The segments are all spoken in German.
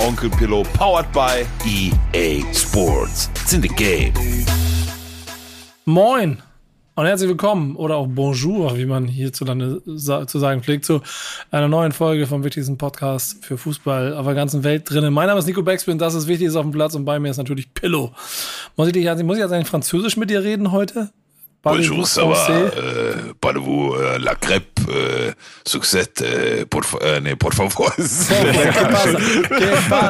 Onkel Pillow, powered by EA Sports. It's in the game. Moin und herzlich willkommen oder auch Bonjour, wie man hierzulande zu sagen pflegt, zu einer neuen Folge vom wichtigsten Podcast für Fußball auf der ganzen Welt drinnen. Mein Name ist Nico Beckspin, das ist Wichtiges auf dem Platz und bei mir ist natürlich Pillow. Muss ich, dich, muss ich jetzt eigentlich Französisch mit dir reden heute? Bonjour, ça va? Euh, Parlez-vous euh, la crêpe? Euh, succès, euh, por, äh, nee, por favor.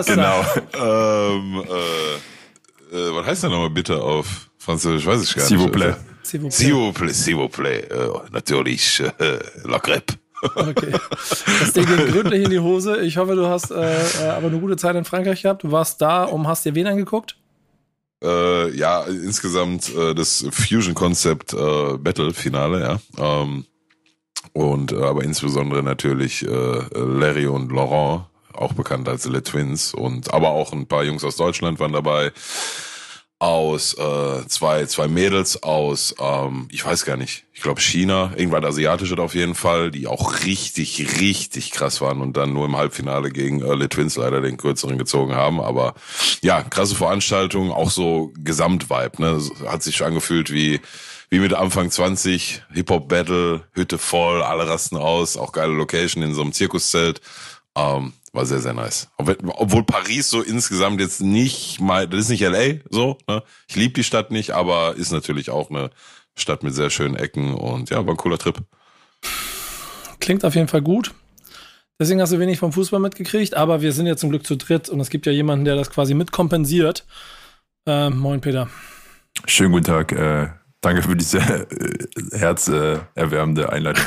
genau. Ähm, äh, äh, was heißt denn nochmal bitte auf Französisch? Weiß ich gar nicht. S'il vous plaît. S'il vous plaît, s'il vous plaît. Äh, natürlich, äh, la crêpe. Okay. Das Ding ging gründlich in die Hose. Ich hoffe, du hast äh, aber eine gute Zeit in Frankreich gehabt. Du warst da und hast dir wen angeguckt? Äh, ja, insgesamt äh, das Fusion Concept äh, Battle Finale, ja. Ähm, und äh, aber insbesondere natürlich äh, Larry und Laurent, auch bekannt als Le Twins und aber auch ein paar Jungs aus Deutschland waren dabei aus äh, zwei zwei Mädels aus ähm, ich weiß gar nicht ich glaube China irgendwann asiatische auf jeden Fall die auch richtig richtig krass waren und dann nur im Halbfinale gegen Le Twins leider den kürzeren gezogen haben. Aber ja krasse Veranstaltung auch so Gesamtvibe ne? Hat sich angefühlt wie wie mit Anfang 20 Hip Hop Battle Hütte voll alle rasten aus auch geile Location in so einem Zirkuszelt. Ähm, war sehr, sehr nice. Obwohl Paris so insgesamt jetzt nicht mal, das ist nicht LA so, ne? Ich liebe die Stadt nicht, aber ist natürlich auch eine Stadt mit sehr schönen Ecken und ja, war ein cooler Trip. Klingt auf jeden Fall gut. Deswegen hast du wenig vom Fußball mitgekriegt, aber wir sind ja zum Glück zu dritt und es gibt ja jemanden, der das quasi mitkompensiert. Äh, moin, Peter. Schönen guten Tag. Äh, Danke für diese äh, herzerwärmende Einleitung.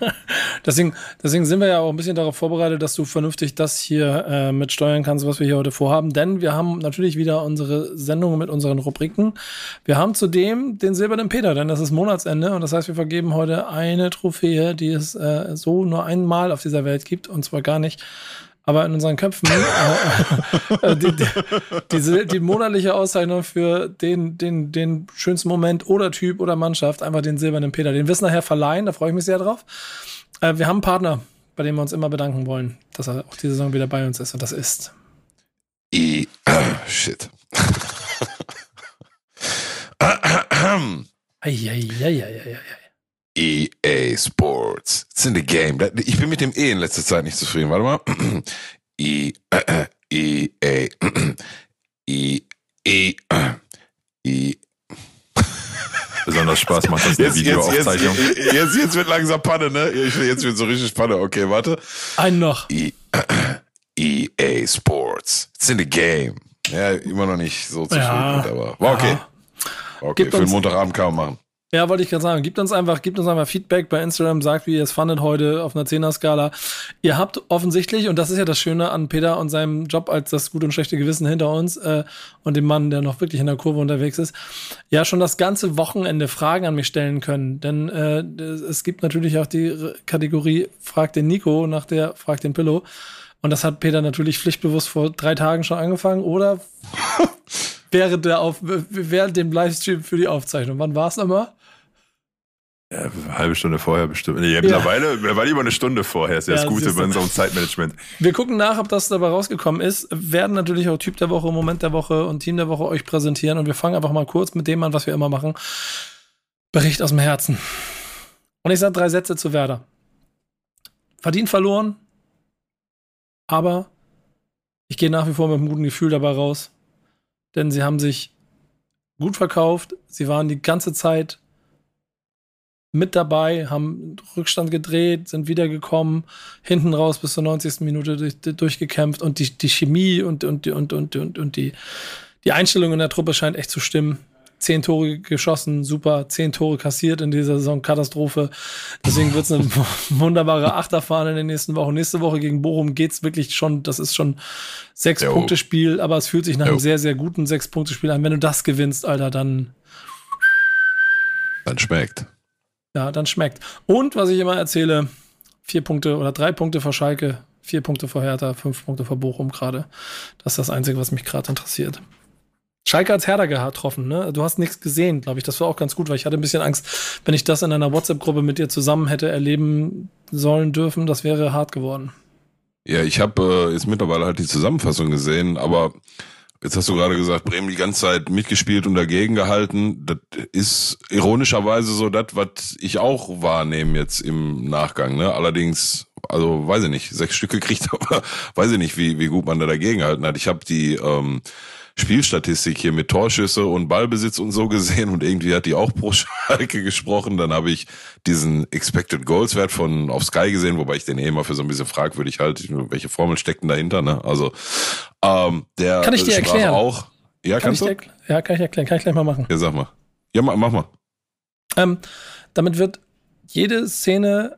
deswegen, deswegen sind wir ja auch ein bisschen darauf vorbereitet, dass du vernünftig das hier äh, mitsteuern kannst, was wir hier heute vorhaben. Denn wir haben natürlich wieder unsere Sendung mit unseren Rubriken. Wir haben zudem den silbernen Peter, denn das ist Monatsende und das heißt, wir vergeben heute eine Trophäe, die es äh, so nur einmal auf dieser Welt gibt und zwar gar nicht aber in unseren Köpfen äh, die, die, diese, die monatliche Auszeichnung für den, den, den schönsten Moment oder Typ oder Mannschaft, einfach den silbernen Peter. Den wirst nachher verleihen, da freue ich mich sehr drauf. Äh, wir haben einen Partner, bei dem wir uns immer bedanken wollen, dass er auch diese Saison wieder bei uns ist und das ist. I, shit. Eieieiei. EA Sports. It's in the game. Ich bin mit dem E in letzter Zeit nicht zufrieden. Warte mal. E, äh, EA. E, E, E. Besonders Spaß macht das jetzt, Videoaufzeichnung. Jetzt, jetzt, jetzt, jetzt wird langsam Panne, ne? Jetzt wird so richtig Panne. Okay, warte. Ein noch. EA Sports. It's in the game. Ja, immer noch nicht so zufrieden, ja. aber war okay. Okay, Gibt für den Montagabend kann man machen. Ja, wollte ich gerade sagen. Gebt uns einfach, gebt uns einfach Feedback bei Instagram, sagt, wie ihr es fandet heute auf einer 10er-Skala. Ihr habt offensichtlich, und das ist ja das Schöne an Peter und seinem Job als das gute und schlechte Gewissen hinter uns äh, und dem Mann, der noch wirklich in der Kurve unterwegs ist, ja schon das ganze Wochenende Fragen an mich stellen können. Denn äh, es gibt natürlich auch die Kategorie Frag den Nico nach der Frag den Pillow. Und das hat Peter natürlich pflichtbewusst vor drei Tagen schon angefangen, oder? während, der Auf während dem Livestream für die Aufzeichnung. Wann war es nochmal? Ja, eine halbe Stunde vorher bestimmt. Nee, ja. mittlerweile war lieber eine Stunde vorher. Ist ja, das Gute bei unserem Zeitmanagement. Wir gucken nach, ob das dabei rausgekommen ist. Werden natürlich auch Typ der Woche, Moment der Woche und Team der Woche euch präsentieren. Und wir fangen einfach mal kurz mit dem an, was wir immer machen. Bericht aus dem Herzen. Und ich sage drei Sätze zu Werder. Verdient verloren, aber ich gehe nach wie vor mit einem guten Gefühl dabei raus. Denn sie haben sich gut verkauft. Sie waren die ganze Zeit mit dabei, haben Rückstand gedreht, sind wiedergekommen, hinten raus bis zur 90. Minute durch, durchgekämpft und die, die Chemie und, und, und, und, und, und die, die Einstellung in der Truppe scheint echt zu stimmen. zehn Tore geschossen, super, zehn Tore kassiert in dieser Saison, Katastrophe. Deswegen wird es eine wunderbare Achterfahrt in den nächsten Wochen. Nächste Woche gegen Bochum geht's wirklich schon, das ist schon sechs Punkte Spiel, aber es fühlt sich nach jo. einem sehr, sehr guten sechs Punkte Spiel an. Wenn du das gewinnst, Alter, dann dann schmeckt. Ja, dann schmeckt. Und was ich immer erzähle, vier Punkte oder drei Punkte vor Schalke, vier Punkte vor Hertha, fünf Punkte vor Bochum gerade. Das ist das Einzige, was mich gerade interessiert. Schalke hat Hertha getroffen, ne? Du hast nichts gesehen, glaube ich. Das war auch ganz gut, weil ich hatte ein bisschen Angst, wenn ich das in einer WhatsApp-Gruppe mit dir zusammen hätte erleben sollen dürfen, das wäre hart geworden. Ja, ich habe äh, jetzt mittlerweile halt die Zusammenfassung gesehen, aber Jetzt hast du gerade gesagt, Bremen die ganze Zeit mitgespielt und dagegen gehalten. Das ist ironischerweise so das, was ich auch wahrnehme jetzt im Nachgang. Ne? Allerdings, also weiß ich nicht, sechs Stücke kriegt, aber weiß ich nicht, wie, wie gut man da dagegen gehalten hat. Ich habe die ähm, Spielstatistik hier mit Torschüsse und Ballbesitz und so gesehen und irgendwie hat die auch pro Schalke gesprochen. Dann habe ich diesen Expected Goals Wert von auf Sky gesehen, wobei ich den eh immer für so ein bisschen fragwürdig halte, welche Formel steckt denn dahinter, ne? Also ähm, der Kann ich dir erklären? auch. Ja, kann kannst du? Dir, ja, kann ich erklären. Kann ich gleich mal machen. Ja, sag mal. Ja, mach, mach mal. Ähm, damit wird jede Szene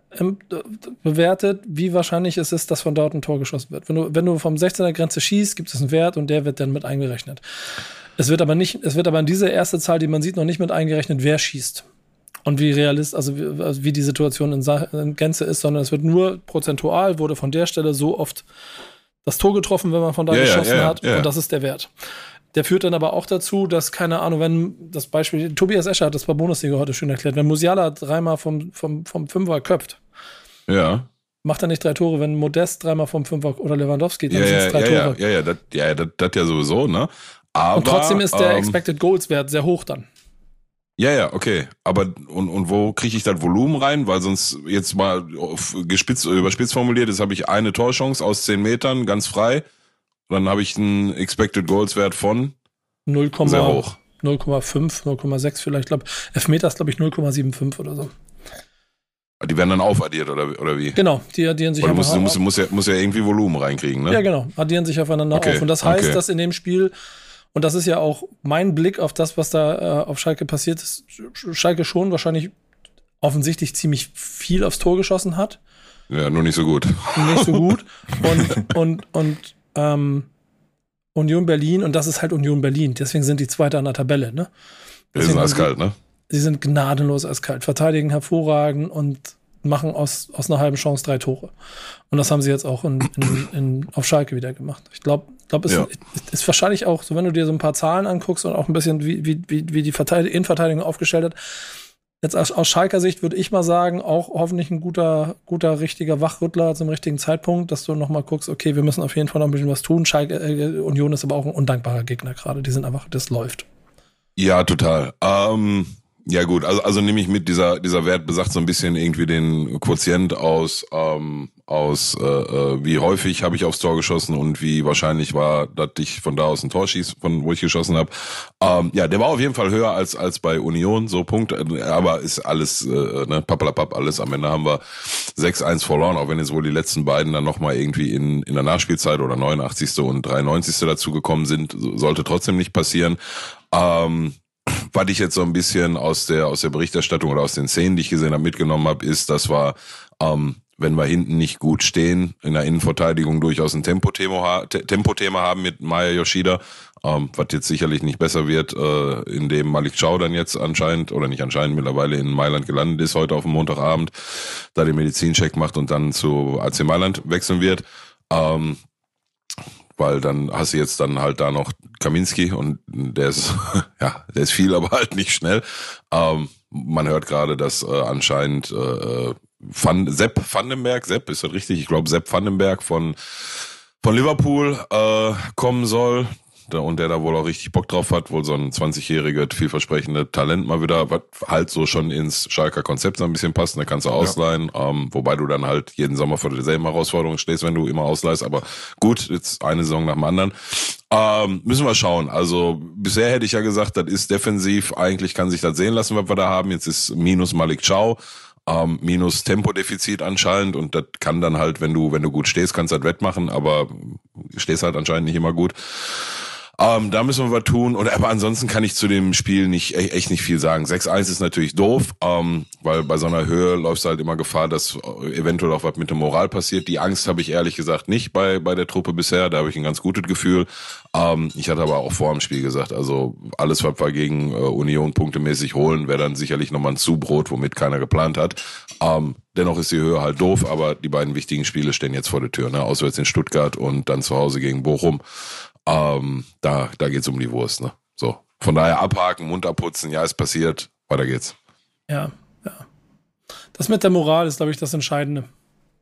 bewertet, wie wahrscheinlich es ist, dass von dort ein Tor geschossen wird. Wenn du, wenn du vom 16er Grenze schießt, gibt es einen Wert und der wird dann mit eingerechnet. Es wird aber nicht, es wird aber in diese erste Zahl, die man sieht, noch nicht mit eingerechnet, wer schießt. Und wie realist, also wie, also wie die Situation in, in, Gänze ist, sondern es wird nur prozentual, wurde von der Stelle so oft das Tor getroffen, wenn man von da ja, geschossen ja, ja, hat. Und das ist der Wert. Der führt dann aber auch dazu, dass, keine Ahnung, wenn das Beispiel, Tobias Escher hat das bei Bundesliga heute schön erklärt, wenn Musiala dreimal vom, vom, vom Fünfer köpft. Ja. Macht er nicht drei Tore, wenn Modest dreimal vom Fünfer oder Lewandowski, dann ja, sind es drei ja, Tore. Ja, ja, das ja, das, das ja sowieso, ne? Aber, und trotzdem ist der ähm, Expected Goals Wert sehr hoch dann. Ja, ja, okay. Aber und, und wo kriege ich das Volumen rein? Weil sonst jetzt mal gespitzt, überspitzt formuliert, jetzt habe ich eine Torchance aus zehn Metern, ganz frei. Dann habe ich einen Expected Goals Wert von 0, sehr hoch. 0,5, 0,6 vielleicht. Ich glaube, Elfmeter ist, glaube ich, 0,75 oder so. Die werden dann aufaddiert, oder, oder wie? Genau, die addieren sich aufeinander muss, muss, muss, ja, muss ja irgendwie Volumen reinkriegen, ne? Ja, genau, addieren sich aufeinander okay. auf. Und das heißt, okay. dass in dem Spiel, und das ist ja auch mein Blick auf das, was da äh, auf Schalke passiert ist, Schalke schon wahrscheinlich offensichtlich ziemlich viel aufs Tor geschossen hat. Ja, nur nicht so gut. Nicht so gut. Und, und, und ähm, Union Berlin, und das ist halt Union Berlin, deswegen sind die Zweite an der Tabelle, ne? Die sind eiskalt, ne? Sie sind gnadenlos eiskalt, verteidigen hervorragend und machen aus, aus einer halben Chance drei Tore. Und das haben sie jetzt auch in, in, in, auf Schalke wieder gemacht. Ich glaube, glaub, es ja. ist, ist wahrscheinlich auch, so wenn du dir so ein paar Zahlen anguckst und auch ein bisschen, wie, wie, wie die Innenverteidigung aufgestellt hat, Jetzt aus, aus Schalker Sicht würde ich mal sagen, auch hoffentlich ein guter, guter, richtiger Wachrüttler zum richtigen Zeitpunkt, dass du nochmal guckst, okay, wir müssen auf jeden Fall noch ein bisschen was tun. Schalke, äh, Union ist aber auch ein undankbarer Gegner gerade. Die sind einfach, das läuft. Ja, total. Ähm, ja gut, also, also nehme ich mit, dieser, dieser Wert besagt so ein bisschen irgendwie den Quotient aus, ähm, aus äh, äh, wie häufig habe ich aufs Tor geschossen und wie wahrscheinlich war, dass ich von da aus ein Tor schieß, von wo ich geschossen habe. Ähm, ja, der war auf jeden Fall höher als, als bei Union, so Punkt, aber ist alles, äh, ne, pappalapapp, alles. Am Ende haben wir 6-1 verloren, auch wenn jetzt wohl die letzten beiden dann nochmal irgendwie in, in der Nachspielzeit oder 89. und 93. dazu gekommen sind, sollte trotzdem nicht passieren. Ähm, was ich jetzt so ein bisschen aus der aus der Berichterstattung oder aus den Szenen, die ich gesehen habe, mitgenommen habe, ist, dass wir, ähm, wenn wir hinten nicht gut stehen, in der Innenverteidigung durchaus ein Tempothema, Tempothema haben mit Maya Yoshida, ähm, was jetzt sicherlich nicht besser wird, äh, indem Malik Chow dann jetzt anscheinend, oder nicht anscheinend, mittlerweile in Mailand gelandet ist, heute auf dem Montagabend, da den Medizincheck macht und dann zu AC Mailand wechseln wird. Ähm, weil dann hast du jetzt dann halt da noch Kaminski und der ist, ja, der ist viel, aber halt nicht schnell. Ähm, man hört gerade, dass äh, anscheinend äh, Van, Sepp Vandenberg, Sepp, ist das richtig? Ich glaube Sepp Vandenberg von, von Liverpool äh, kommen soll und der da wohl auch richtig Bock drauf hat, wohl so ein 20-jähriger, vielversprechende Talent mal wieder, was halt so schon ins Schalker Konzept so ein bisschen passt, da ne, kannst du ausleihen, ja. ähm, wobei du dann halt jeden Sommer vor derselben Herausforderung stehst, wenn du immer ausleihst, aber gut, jetzt eine Saison nach dem anderen. Ähm, müssen wir schauen. Also bisher hätte ich ja gesagt, das ist defensiv, eigentlich kann sich das sehen lassen, was wir da haben. Jetzt ist minus Malik Chow ähm, minus Tempodefizit anscheinend und das kann dann halt, wenn du, wenn du gut stehst, kannst du das wettmachen, aber stehst halt anscheinend nicht immer gut. Ähm, da müssen wir was tun. Und aber ansonsten kann ich zu dem Spiel nicht e-, echt nicht viel sagen. 6-1 ist natürlich doof, ähm, weil bei so einer Höhe läufst du halt immer Gefahr, dass eventuell auch was mit dem Moral passiert. Die Angst habe ich ehrlich gesagt nicht bei, bei der Truppe bisher. Da habe ich ein ganz gutes Gefühl. Ähm, ich hatte aber auch vor dem Spiel gesagt, also alles, was wir gegen äh, Union punktemäßig holen, wäre dann sicherlich nochmal ein Zubrot, womit keiner geplant hat. Ähm, dennoch ist die Höhe halt doof, aber die beiden wichtigen Spiele stehen jetzt vor der Tür. Ne? Auswärts in Stuttgart und dann zu Hause gegen Bochum. Ähm, da da geht's um die Wurst. Ne? So, von daher abhaken, Mund abputzen, ja, ist passiert, weiter geht's. Ja, ja. Das mit der Moral ist, glaube ich, das Entscheidende.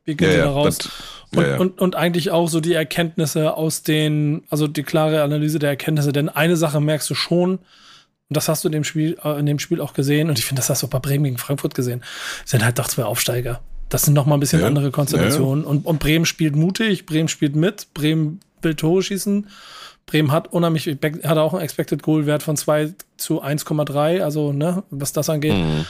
Wie gehen ja, da raus? Das, und, ja, ja. Und, und eigentlich auch so die Erkenntnisse aus den, also die klare Analyse der Erkenntnisse, denn eine Sache merkst du schon, und das hast du in dem Spiel, äh, in dem Spiel auch gesehen, und ich finde, das hast du auch bei Bremen gegen Frankfurt gesehen, sind halt doch zwei Aufsteiger. Das sind noch mal ein bisschen andere Konstellationen. Und, und Bremen spielt mutig, Bremen spielt mit, Bremen will Tore schießen. Bremen hat unheimlich, hat auch einen Expected Goal Wert von 2 zu 1,3, also, ne, was das angeht. Mhm.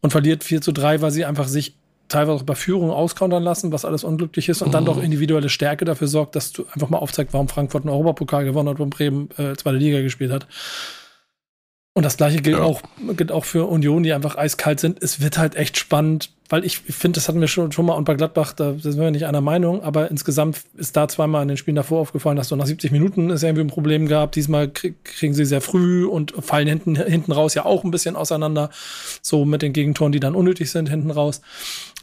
Und verliert 4 zu 3, weil sie einfach sich teilweise auch bei Führung auskontern lassen, was alles unglücklich ist und mhm. dann doch individuelle Stärke dafür sorgt, dass du einfach mal aufzeigst, warum Frankfurt einen Europapokal gewonnen hat und Bremen äh, zweite Liga gespielt hat. Und das gleiche gilt, ja. auch, gilt auch für Union, die einfach eiskalt sind. Es wird halt echt spannend, weil ich finde, das hatten wir schon, schon mal und bei Gladbach, da sind wir nicht einer Meinung, aber insgesamt ist da zweimal in den Spielen davor aufgefallen, dass so nach 70 Minuten es irgendwie ein Problem gab. Diesmal kriegen sie sehr früh und fallen hinten, hinten raus ja auch ein bisschen auseinander, so mit den Gegentoren, die dann unnötig sind, hinten raus.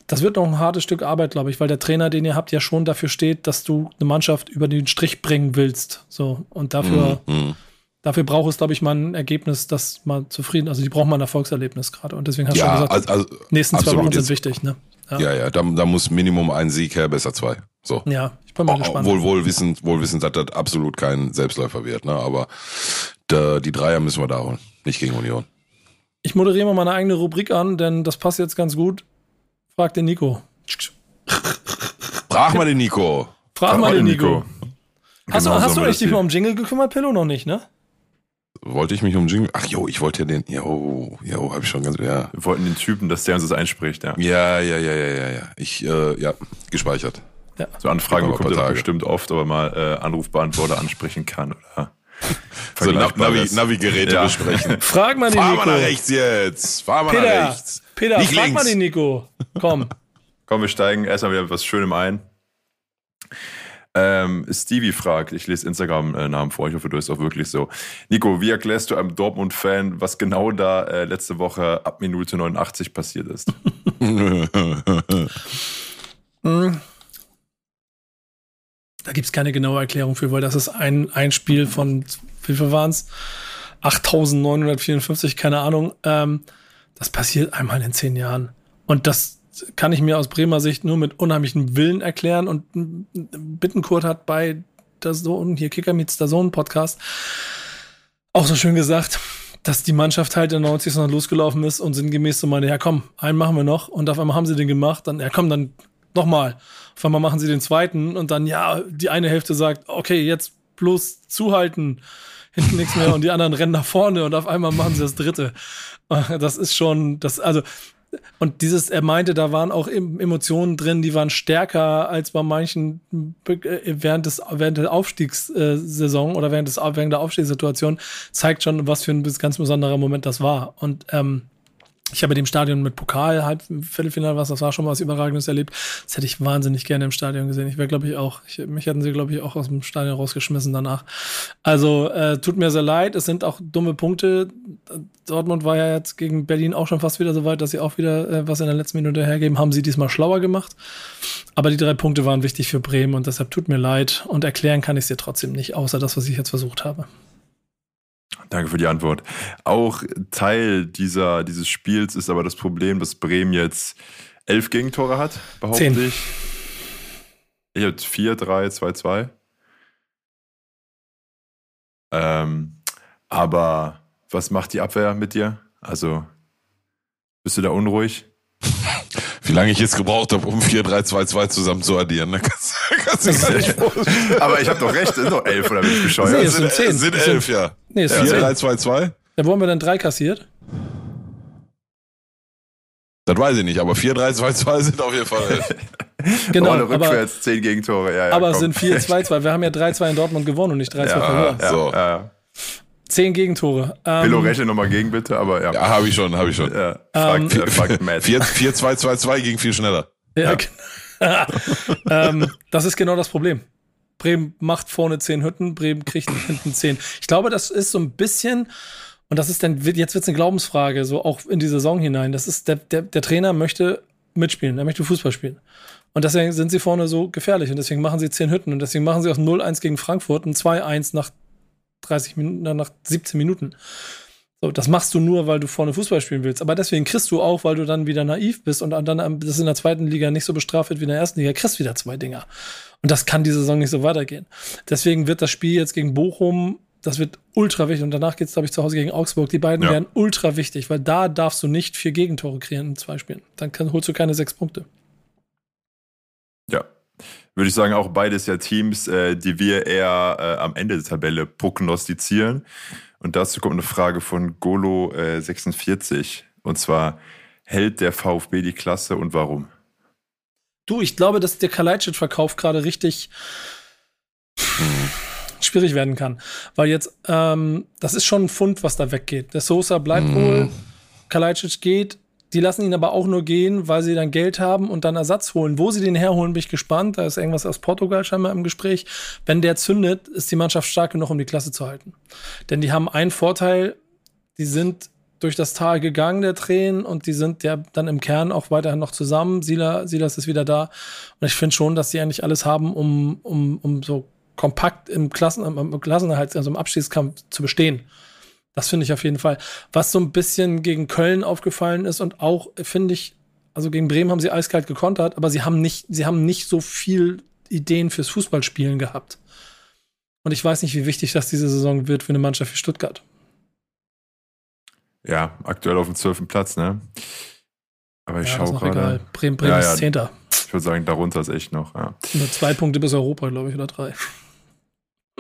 Das wird noch ein hartes Stück Arbeit, glaube ich, weil der Trainer, den ihr habt, ja schon dafür steht, dass du eine Mannschaft über den Strich bringen willst. So. Und dafür, mhm. Dafür braucht es, glaube ich, mal ein Ergebnis, das mal zufrieden, also die brauchen mal ein Erfolgserlebnis gerade. Und deswegen hast du ja, schon gesagt, also, also, nächsten zwei Wochen sind wichtig, ne? Ja, ja, ja da, da, muss Minimum ein Sieg her, besser zwei. So. Ja, ich bin mal oh, gespannt. Wohl, wohl wissend, wohl wissend, dass das absolut kein Selbstläufer wird, ne? Aber da, die Dreier müssen wir da holen, nicht gegen Union. Ich moderiere mal meine eigene Rubrik an, denn das passt jetzt ganz gut. Frag den Nico. Frag mal den Nico. Frag, Frag mal den Nico. Nico. Hast, genau du, hast du dich mal um Jingle gekümmert, Pillow? Noch nicht, ne? Wollte ich mich um Jingle. Ach jo, ich wollte ja den. Jo, jo, habe ich schon ganz. Ja. Wir wollten den Typen, dass der uns das einspricht, ja. Ja, ja, ja, ja, ja, ja. Ich, äh, ja, gespeichert. Ja. So Anfragen bekommt er bestimmt oft, ob er mal äh, Anrufbeantworter ansprechen kann oder. so Navi, Navi-Geräte ja. besprechen. Frag mal den Fahr Nico. Fahr mal nach rechts jetzt. Fahr mal Peter, nach rechts. Peter, Nicht frag links. mal den Nico. Komm. Komm, wir steigen erstmal wieder was Schönem ein. Ähm, Stevie fragt, ich lese Instagram-Namen vor, ich hoffe, du ist auch wirklich so. Nico, wie erklärst du einem Dortmund-Fan, was genau da äh, letzte Woche ab Minute 89 passiert ist? Hm. Da gibt es keine genaue Erklärung für, weil das ist ein, ein Spiel von, wie viel waren es? 8954, keine Ahnung. Ähm, das passiert einmal in zehn Jahren. Und das kann ich mir aus Bremer Sicht nur mit unheimlichem Willen erklären. Und Bittenkurt hat bei der Sohn, hier Kicker meets der Sohn Podcast, auch so schön gesagt, dass die Mannschaft halt in der 90. noch losgelaufen ist und sinngemäß so meine, ja komm, einen machen wir noch. Und auf einmal haben sie den gemacht, dann, ja komm, dann nochmal. Auf einmal machen sie den zweiten und dann, ja, die eine Hälfte sagt, okay, jetzt bloß zuhalten, hinten nichts mehr und die anderen rennen nach vorne und auf einmal machen sie das dritte. Das ist schon, das, also und dieses, er meinte, da waren auch Emotionen drin, die waren stärker als bei manchen äh, während des während der Aufstiegssaison oder während des während der Aufstiegssituation zeigt schon, was für ein ganz besonderer Moment das war. Und ähm, ich habe in dem Stadion mit Pokal, halb Viertelfinale, was das war, schon mal was Überragendes erlebt. Das hätte ich wahnsinnig gerne im Stadion gesehen. Ich wäre, glaube ich, auch, ich, mich hätten sie, glaube ich, auch aus dem Stadion rausgeschmissen danach. Also, äh, tut mir sehr leid. Es sind auch dumme Punkte. Dortmund war ja jetzt gegen Berlin auch schon fast wieder so weit, dass sie auch wieder äh, was in der letzten Minute hergeben. Haben sie diesmal schlauer gemacht. Aber die drei Punkte waren wichtig für Bremen und deshalb tut mir leid. Und erklären kann ich es dir trotzdem nicht, außer das, was ich jetzt versucht habe. Danke für die Antwort. Auch Teil dieser, dieses Spiels ist aber das Problem, dass Bremen jetzt elf Gegentore hat, behaupte Zehn. ich. Ich habe 4, 3, 2, 2. Ähm, aber was macht die Abwehr mit dir? Also, bist du da unruhig? Wie lange ich jetzt gebraucht habe, um 4, 3, 2, 2 zusammen zu addieren. Ne? Kannst, kannst gar nicht Aber ich habe doch recht, sind doch elf oder bin ich bescheuert? Nee, es sind, zehn. sind elf, ja. Nee, es ja, sind 4, 3, 2, 2. Ja, wo haben wir dann drei kassiert? Das weiß ich nicht, aber 4, 3, 2, 2 sind auf jeden Fall elf. Genau, Ohne aber- rückwärts 10 Gegentore. Ja, ja, aber es komm. sind 4-2-2. Wir haben ja 3-2 in Dortmund gewonnen und nicht 3-2 ja, verloren. ja, So. ja. Zehn Gegentore. Ähm, Pillow, rechne nochmal gegen, bitte, aber ja. Ja, habe ich schon, habe ich schon. ja. Ähm, äh, fragt Matt. 4-2-2-2 ging viel schneller. Ja, genau. ähm, das ist genau das Problem. Bremen macht vorne zehn Hütten, Bremen kriegt hinten zehn. Ich glaube, das ist so ein bisschen, und das ist dann, jetzt wird es eine Glaubensfrage, so auch in die Saison hinein. Das ist, der, der, der Trainer möchte mitspielen, er möchte Fußball spielen. Und deswegen sind sie vorne so gefährlich und deswegen machen sie zehn Hütten und deswegen machen sie aus 0-1 gegen Frankfurt ein 2-1 nach 30 Minuten, nach 17 Minuten. So, das machst du nur, weil du vorne Fußball spielen willst. Aber deswegen kriegst du auch, weil du dann wieder naiv bist und dann am- das in der zweiten Liga nicht so bestraft wird wie in der ersten Liga, kriegst wieder zwei Dinger. Und das kann diese Saison nicht so weitergehen. Deswegen wird das Spiel jetzt gegen Bochum, das wird ultra wichtig. Und danach geht es, glaube ich, zu Hause gegen Augsburg. Die beiden Ja. werden ultra wichtig, weil da darfst du nicht vier Gegentore kreieren in zwei Spielen. Dann kann, holst du keine sechs Punkte. Würde ich sagen, auch beides ja Teams, äh, die wir eher äh, am Ende der Tabelle prognostizieren. Und dazu kommt eine Frage von Golo46. Und zwar, hält der VfB die Klasse und warum? Du, ich glaube, dass der Kalajdzic-Verkauf gerade richtig schwierig werden kann. Weil jetzt, ähm, das ist schon ein Fund, was da weggeht. Der Sosa bleibt wohl, Kalajdzic geht. Die lassen ihn aber auch nur gehen, weil sie dann Geld haben und dann Ersatz holen. Wo sie den herholen, bin ich gespannt. Da ist irgendwas aus Portugal scheinbar im Gespräch. Wenn der zündet, ist die Mannschaft stark genug, um die Klasse zu halten. Denn die haben einen Vorteil, die sind durch das Tal gegangen, der Tränen, und die sind ja dann im Kern auch weiterhin noch zusammen. Sila, Silas ist wieder da. Und ich finde schon, dass sie eigentlich alles haben, um, um, um so kompakt im Klassen, im Klassenerhalt, also im Abstiegskampf zu bestehen. Das finde ich auf jeden Fall. Was so ein bisschen gegen Köln aufgefallen ist und auch, finde ich, also gegen Bremen haben sie eiskalt gekontert, aber sie haben nicht, sie haben nicht so viel Ideen fürs Fußballspielen gehabt. Und ich weiß nicht, wie wichtig das diese Saison wird für eine Mannschaft wie Stuttgart. Ja, aktuell auf dem 12. Platz, ne? Aber ich Ja, ist schaue gerade. egal. Bremen, Bremen Ja, ist ja. Zehnter. Ich würde sagen, darunter ist echt noch. Ja. Nur zwei Punkte bis Europa, glaube ich, oder drei.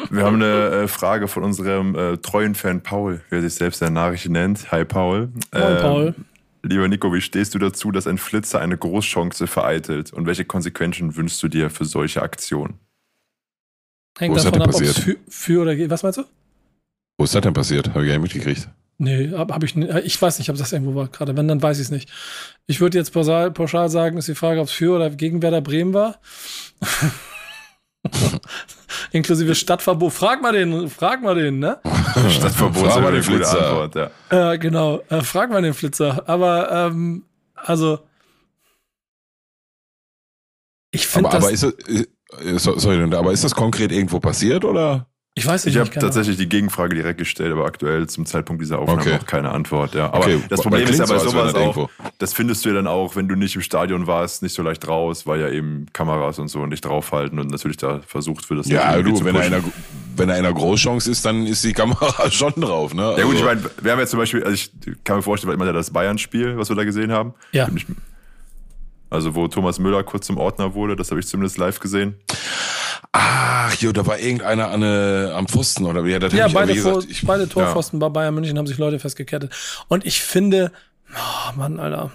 Wir haben eine äh, Frage von unserem äh, treuen Fan Paul, wie er sich selbst in der Nachricht nennt. Hi Paul. Moin, Ähm, Paul. Lieber Nico, wie stehst du dazu, dass ein Flitzer eine Großchance vereitelt? Und welche Konsequenzen wünschst du dir für solche Aktionen? Hängt Wo ist das davon denn ab, ob es passiert? für, für oder gegen. Was meinst du? Wo ist das denn passiert? Habe ich gar nicht mitgekriegt. Nee, habe hab ich nicht. Ich weiß nicht, ob das irgendwo war gerade. Wenn, dann weiß ich es nicht. Ich würde jetzt pauschal, pauschal sagen, ist die Frage, ob es für oder gegen Werder Bremen war. Inklusive Stadtverbot. Frag mal den, frag mal den, ne? Stadtverbot Frag ist mal den Flitzer. Antwort, ja. Äh, genau, äh, frag mal den Flitzer. Aber, ähm, also. Ich finde Aber, aber ist das, äh, so- sorry, aber ist das konkret irgendwo passiert oder? Ich weiß nicht, Ich habe tatsächlich die Gegenfrage direkt gestellt, aber aktuell zum Zeitpunkt dieser Aufnahme Okay. noch keine Antwort. Ja. Aber Okay, das Problem ist ja bei so, sowas das auch, irgendwo. das findest du ja dann auch, wenn du nicht im Stadion warst, nicht so leicht raus, weil ja eben Kameras und so nicht draufhalten und natürlich da versucht wird, das Ja, irgendwie du, zu wenn er, einer, wenn er einer Großchance ist, dann ist die Kamera schon drauf, ne? Ja gut, Also- ich meine, wir haben ja zum Beispiel, also ich kann mir vorstellen, weil immer das Bayern-Spiel, was wir da gesehen haben. Ja. Also wo Thomas Müller kurz zum Ordner wurde, das habe ich zumindest live gesehen. Ach, jo, da war irgendeiner an, äh, am Pfosten oder wie? Ja, ich, beide, Vor gesagt, ich, beide Torpfosten bei Bayern München haben sich Leute festgekettet. Und ich finde, oh Mann, Alter.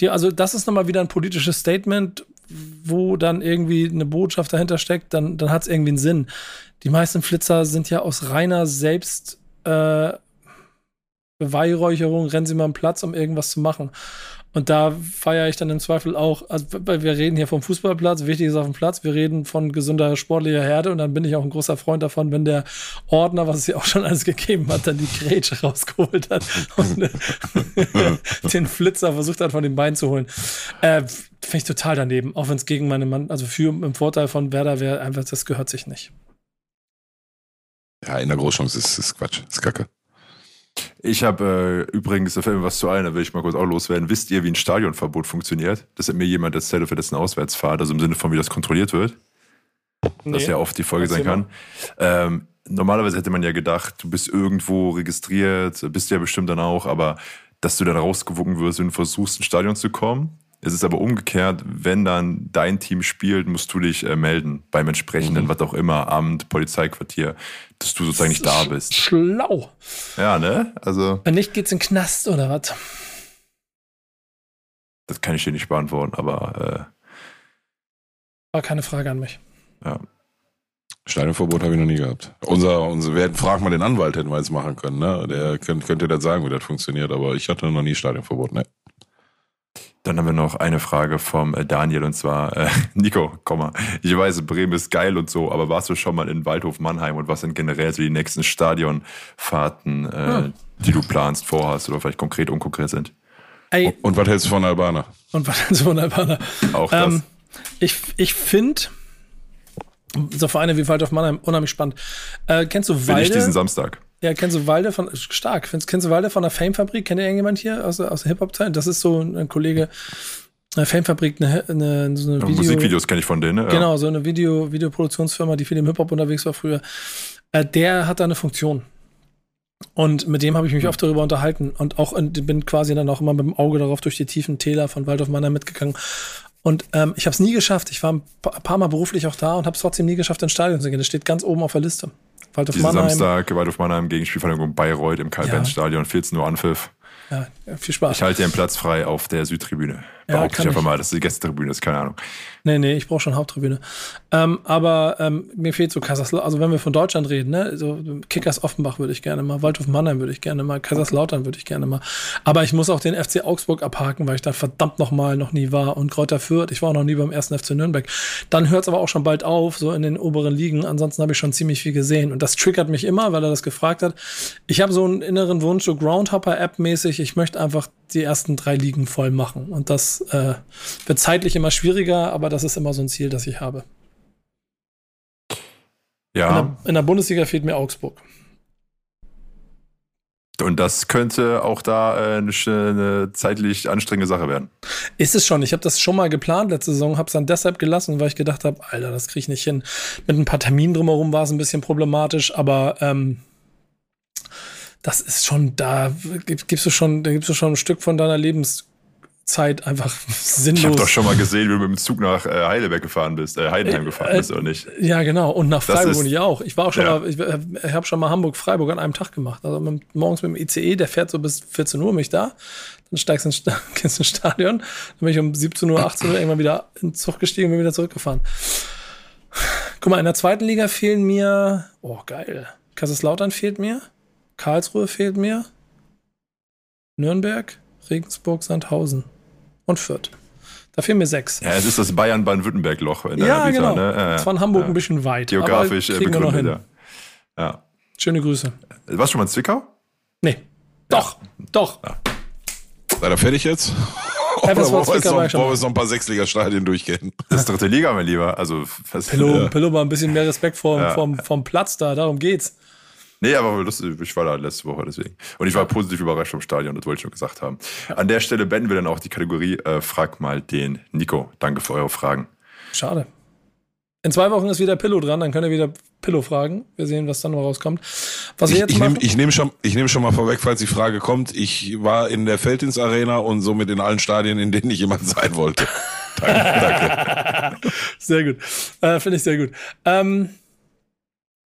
Die, also, das ist nochmal wieder ein politisches Statement, wo dann irgendwie eine Botschaft dahinter steckt, dann, dann hat es irgendwie einen Sinn. Die meisten Flitzer sind ja aus reiner Selbst äh, Beweihräucherung, rennen sie mal am Platz, um irgendwas zu machen. Und da feiere ich dann im Zweifel auch, also wir reden hier vom Fußballplatz, wichtig ist auf dem Platz, wir reden von gesunder sportlicher Herde und dann bin ich auch ein großer Freund davon, wenn der Ordner, was es ja auch schon alles gegeben hat, dann die Grätsche rausgeholt hat und äh, den Flitzer versucht hat, von den Beinen zu holen. Äh, Finde ich total daneben, auch wenn es gegen meine Mann, also für im Vorteil von Werder wäre, einfach, das gehört sich nicht. ja, in der Großchance ist, ist Quatsch, ist Kacke. Ich habe äh, übrigens, da fällt mir was zu ein, da will ich mal kurz auch loswerden. Wisst ihr, wie ein Stadionverbot funktioniert? Das hat mir jemand erzählt für dessen Auswärtsfahrt, also im Sinne von, wie das kontrolliert wird. Das ja oft die Folge sein kann. Ähm, normalerweise hätte man ja gedacht, du bist irgendwo registriert, bist ja bestimmt dann auch, aber dass du dann rausgewunken wirst, wenn du versuchst, ins Stadion zu kommen. Es ist aber umgekehrt, wenn dann dein Team spielt, musst du dich äh, melden beim entsprechenden, Mhm. was auch immer, Amt, Polizeiquartier, dass du sozusagen nicht da bist. Schlau. Ja, ne? Also, Wenn nicht, geht's in den Knast oder was? das kann ich dir nicht beantworten, aber War keine Frage an mich. Ja. Stadionverbot habe ich noch nie gehabt. Unser, unser, wir hätten, frag mal den Anwalt, hätten wir jetzt machen können, ne? Der könnte, könnte das sagen, wie das funktioniert, aber ich hatte noch nie Stadionverbot, ne? Dann haben wir noch eine Frage vom äh, Daniel und zwar, äh, Nico, komm mal. Ich weiß, Bremen ist geil und so, aber warst du schon mal in Waldhof Mannheim und was sind generell so die nächsten Stadionfahrten, äh, ja. die du planst, vorhast oder vielleicht konkret, unkonkret sind? Ey. Und, und was hältst du von Albaner? Und was hältst du von Albaner? Auch das. Ähm, ich ich finde so Vereine wie Waldhof Mannheim unheimlich spannend. Äh, kennst du Walde? Bin ich diesen Samstag. Ja, kennst du Walde von, stark, kennst du Walde von der Fame-Fabrik? Kennt ihr irgendjemand hier aus, aus der Hip-Hop-Zeit? Das ist so ein Kollege, eine Fame-Fabrik, eine, eine, so eine Video, Musikvideos kenne ich von denen, ne? Ja. Genau, so eine Video, Videoproduktionsfirma, die viel im Hip-Hop unterwegs war früher. Äh, der hat da eine Funktion. Und mit dem habe ich mich oft darüber unterhalten und auch bin quasi dann auch immer mit dem Auge darauf durch die tiefen Täler von Waldorf Mannheim mitgegangen. Und ähm, ich habe es nie geschafft. Ich war ein paar Mal beruflich auch da und habe es trotzdem nie geschafft, ins Stadion zu gehen. Das steht ganz oben auf der Liste. Waldorf Diesen Mannheim. Samstag, Waldorf Mannheim gegen Spielvereinigung Bayreuth im Karl-Benz-Stadion, 14 Uhr Anpfiff. Ja, viel Spaß. Ich halte einen Platz frei auf der Südtribüne. Behaupte ja, ich einfach mal, das ist die Gästetribüne, ist keine Ahnung. Nee, nee, ich brauche schon Haupttribüne. Ähm, aber ähm, mir fehlt so Kaiserslautern, also wenn wir von Deutschland reden, ne, so Kickers Offenbach würde ich gerne mal, Waldhof Mannheim würde ich gerne mal, Kaiserslautern würde ich gerne mal. Aber ich muss auch den FC Augsburg abhaken, weil ich da verdammt nochmal noch nie war. Und Kräuter Fürth, ich war auch noch nie beim ersten FC Nürnberg. Dann hört es aber auch schon bald auf, so in den oberen Ligen. Ansonsten habe ich schon ziemlich viel gesehen. Und das triggert mich immer, weil er das gefragt hat. Ich habe so einen inneren Wunsch, so Groundhopper-App-mäßig, ich möchte einfach die ersten drei Ligen voll machen. Und das äh, wird zeitlich immer schwieriger, aber das ist immer so ein Ziel, das ich habe. Ja. In der, in der Bundesliga fehlt mir Augsburg. Und das könnte auch da äh, eine, eine, zeitlich anstrengende Sache werden. Ist es schon. Ich habe das schon mal geplant letzte Saison, habe es dann deshalb gelassen, weil ich gedacht habe, Alter, das kriege ich nicht hin. Mit ein paar Terminen drumherum war es ein bisschen problematisch, aber ähm, das ist schon, da gibst du schon, da gibst du schon ein Stück von deiner Lebenszeit einfach sinnlos. Ich habe doch schon mal gesehen, wie du mit dem Zug nach äh, Heidelberg gefahren bist, äh, Heidenheim äh, gefahren bist, oder nicht? Ja, genau. Und nach Freiburg und ich auch. Ich war auch schon ja. mal, ich, ich habe schon mal Hamburg-Freiburg an einem Tag gemacht. Also mit, morgens mit dem ICE, der fährt so bis 14 Uhr mich da. Dann steigst du ins, ins Stadion. Dann bin ich um 17 Uhr, 18 Uhr irgendwann wieder in den Zug gestiegen und bin wieder zurückgefahren. Guck mal, in der zweiten Liga fehlen mir, oh geil, Kaiserslautern fehlt mir. Karlsruhe fehlt mir. Nürnberg, Regensburg, Sandhausen und Fürth. Da fehlen mir sechs. Ja, es ist das Bayern-Baden-Württemberg-Loch Ja, genau. Ne? Ja, ja. von Hamburg ja. ein bisschen weit. Geografisch äh, begründet, ja. ja. Schöne Grüße. Warst du schon mal in Zwickau? Nee. Doch, doch. Seid ihr fertig jetzt? Oder wollen wir, noch, wollen wir noch ein paar Sechsliga-Stadien durchgehen? Das ist dritte Liga, mein Lieber. Also, Pillow, ja. Pillow mal ein bisschen mehr Respekt vor, vom, vom Platz da, darum geht's. Nee, aber lustig, ich war da letzte Woche deswegen. Und ich war positiv überrascht vom Stadion, das wollte ich schon gesagt haben. An der Stelle beenden wir dann auch die Kategorie äh, Frag mal den Nico. Danke für eure Fragen. Schade. In zwei Wochen ist wieder Pillow dran, dann könnt ihr wieder Pillow fragen. Wir sehen, was dann noch rauskommt. Was ich, ich nehme nehm schon, nehm schon mal vorweg, falls die Frage kommt. Ich war in der Feldins Arena und somit in allen Stadien, in denen ich jemand sein wollte. danke, danke. Sehr gut. Äh, Finde ich sehr gut. Ähm,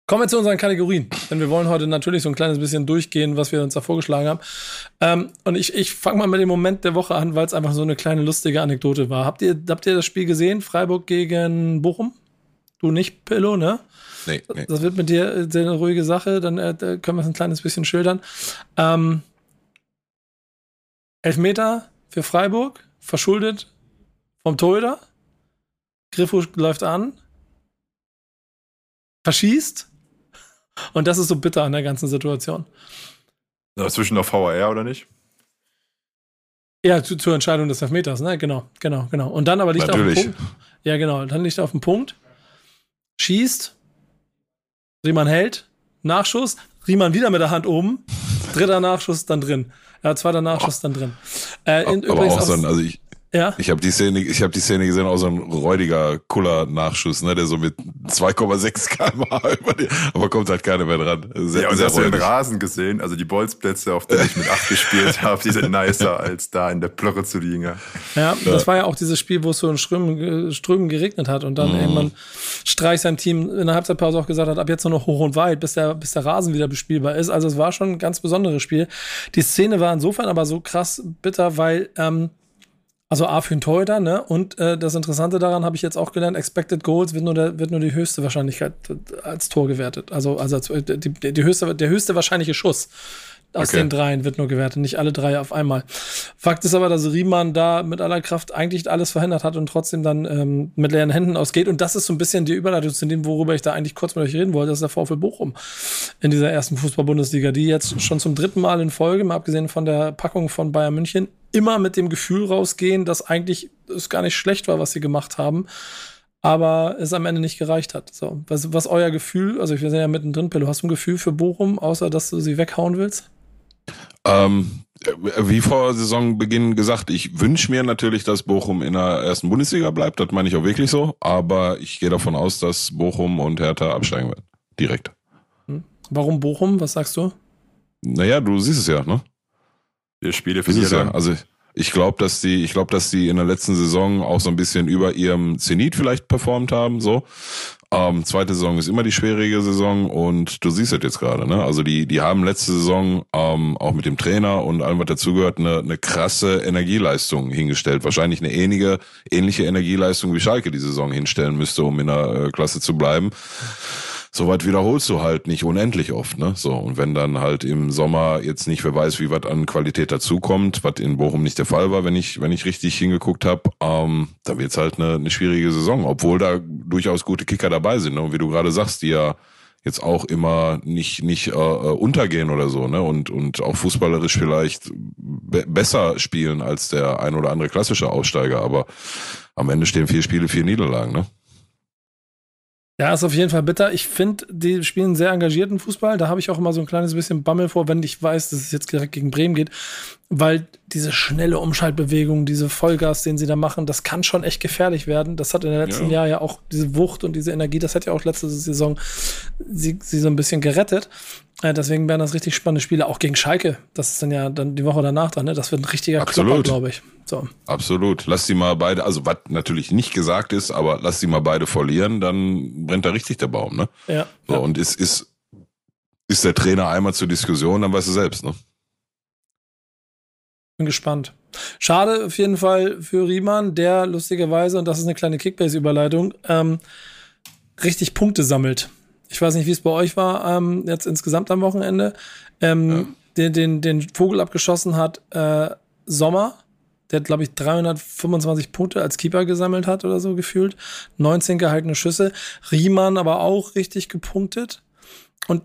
Kommen wir zu unseren Kategorien, denn wir wollen heute natürlich so ein kleines bisschen durchgehen, was wir uns da vorgeschlagen haben. Ähm, und ich, ich fange mal mit dem Moment der Woche an, weil es einfach so eine kleine lustige Anekdote war. Habt ihr, habt ihr das Spiel gesehen? Freiburg gegen Bochum? Du nicht, Pillow, ne? Nee, nee. Das wird mit dir äh, eine ruhige Sache, dann äh, können wir es ein kleines bisschen schildern. Ähm, Elfmeter für Freiburg, verschuldet vom Torhüter. Griffo läuft an, verschießt und das ist so bitter an der ganzen Situation. Zwischen der VAR oder nicht? Ja, zu, zur Entscheidung des Elfmeters, ne? Genau, genau, genau. Und dann aber liegt Natürlich. auf dem Punkt. Ja, genau. Dann liegt er auf dem Punkt, schießt, Riemann hält, Nachschuss, Riemann wieder mit der Hand oben, dritter Nachschuss dann drin. Ja, zweiter Nachschuss oh. dann drin. Äh, in, aber auch so, also ich, ja. Ich habe die Szene, ich habe die Szene gesehen, auch so ein räudiger Kuller-Nachschuss, ne, der so mit 2,6 km über die, aber kommt halt keiner mehr dran. Sehr, ja, und sehr hast räudig. du den Rasen gesehen? Also die Bolzplätze, auf denen ich mit 8 gespielt habe, die sind nicer, als da in der Plörre zu liegen. Ja. ja, das war ja auch dieses Spiel, wo es so in Strömen, Strömen geregnet hat und dann mhm. irgendwann Streich sein Team in der Halbzeitpause auch gesagt hat, ab jetzt nur noch hoch und weit, bis der, bis der Rasen wieder bespielbar ist. Also es war schon ein ganz besonderes Spiel. Die Szene war insofern aber so krass bitter, weil ähm, Also A für den Torhüter, ne? Und äh, das Interessante daran habe ich jetzt auch gelernt, Expected Goals wird nur, der, wird nur die höchste Wahrscheinlichkeit als Tor gewertet. Also, also als, die, die höchste, der höchste wahrscheinliche Schuss aus okay. den dreien wird nur gewertet, nicht alle drei auf einmal. Fakt ist aber, dass Riemann da mit aller Kraft eigentlich alles verhindert hat und trotzdem dann ähm, mit leeren Händen ausgeht. Und das ist so ein bisschen die Überleitung zu dem, worüber ich da eigentlich kurz mit euch reden wollte. Das ist der VfL Bochum in dieser ersten Fußball-Bundesliga, die jetzt schon zum dritten Mal in Folge, mal abgesehen von der Packung von Bayern München, immer mit dem Gefühl rausgehen, dass eigentlich es gar nicht schlecht war, was sie gemacht haben aber es am Ende nicht gereicht hat. So, was, was euer Gefühl, also wir sind ja mittendrin, Pillow, hast du ein Gefühl für Bochum, außer dass du sie weghauen willst? Ähm, wie vor Saisonbeginn gesagt, ich wünsche mir natürlich, dass Bochum in der ersten Bundesliga bleibt. Das meine ich auch wirklich so. Aber ich gehe davon aus, dass Bochum und Hertha absteigen werden. Direkt. Hm. Warum Bochum? Was sagst du? Naja, du siehst es ja, ne? Wir Spiele für ja. Also ich glaube, dass die, ich glaube, dass die in der letzten Saison auch so ein bisschen über ihrem Zenit vielleicht performt haben, so. Ähm, zweite Saison ist immer die schwierige Saison und du siehst es jetzt gerade, ne? Also die, die haben letzte Saison ähm, auch mit dem Trainer und allem, was dazugehört, eine, eine krasse Energieleistung hingestellt. Wahrscheinlich eine ähnliche, ähnliche Energieleistung wie Schalke die Saison hinstellen müsste, um in der äh, Klasse zu bleiben soweit wiederholst du halt nicht unendlich oft, ne? So, und wenn dann halt im Sommer jetzt nicht, wer weiß, wie was an Qualität dazukommt, was in Bochum nicht der Fall war, wenn ich, wenn ich richtig hingeguckt habe, ähm, dann wird's halt eine, eine schwierige Saison, obwohl da durchaus gute Kicker dabei sind, ne? Und wie du gerade sagst, die ja jetzt auch immer nicht nicht äh, äh untergehen oder so, ne? Und und auch fußballerisch vielleicht be besser spielen als der ein oder andere klassische Aussteiger, aber am Ende stehen vier Spiele, vier Niederlagen, ne? Ja, ist auf jeden Fall bitter. Ich finde, die spielen sehr engagierten Fußball. Da habe ich auch immer so ein kleines bisschen Bammel vor, wenn ich weiß, dass es jetzt direkt gegen Bremen geht. Weil diese schnelle Umschaltbewegung, diese Vollgas, den sie da machen, das kann schon echt gefährlich werden. Das hat in den letzten ja. Jahr ja auch diese Wucht und diese Energie, das hat ja auch letzte Saison sie, sie so ein bisschen gerettet. Äh, deswegen wären das richtig spannende Spiele, auch gegen Schalke. Das ist dann ja dann die Woche danach dann, ne? Das wird ein richtiger Absolut. glaube ich. So. Absolut. Lass sie mal beide, also was natürlich nicht gesagt ist, aber lass sie mal beide verlieren, dann brennt da richtig der Baum, ne? Ja. So, ja. und ist, ist, ist der Trainer einmal zur Diskussion, dann weißt du selbst, ne? Bin gespannt. Schade auf jeden Fall für Riemann, der lustigerweise, und das ist eine kleine Kickbase-Überleitung, ähm, richtig Punkte sammelt ich weiß nicht, wie es bei euch war, ähm, jetzt insgesamt am Wochenende, ähm, ja. den, den, den Vogel abgeschossen hat, äh, Sommer, der, glaube ich, 325 Punkte als Keeper gesammelt hat oder so gefühlt. 19 gehaltene Schüsse. Riemann aber auch richtig gepunktet. Und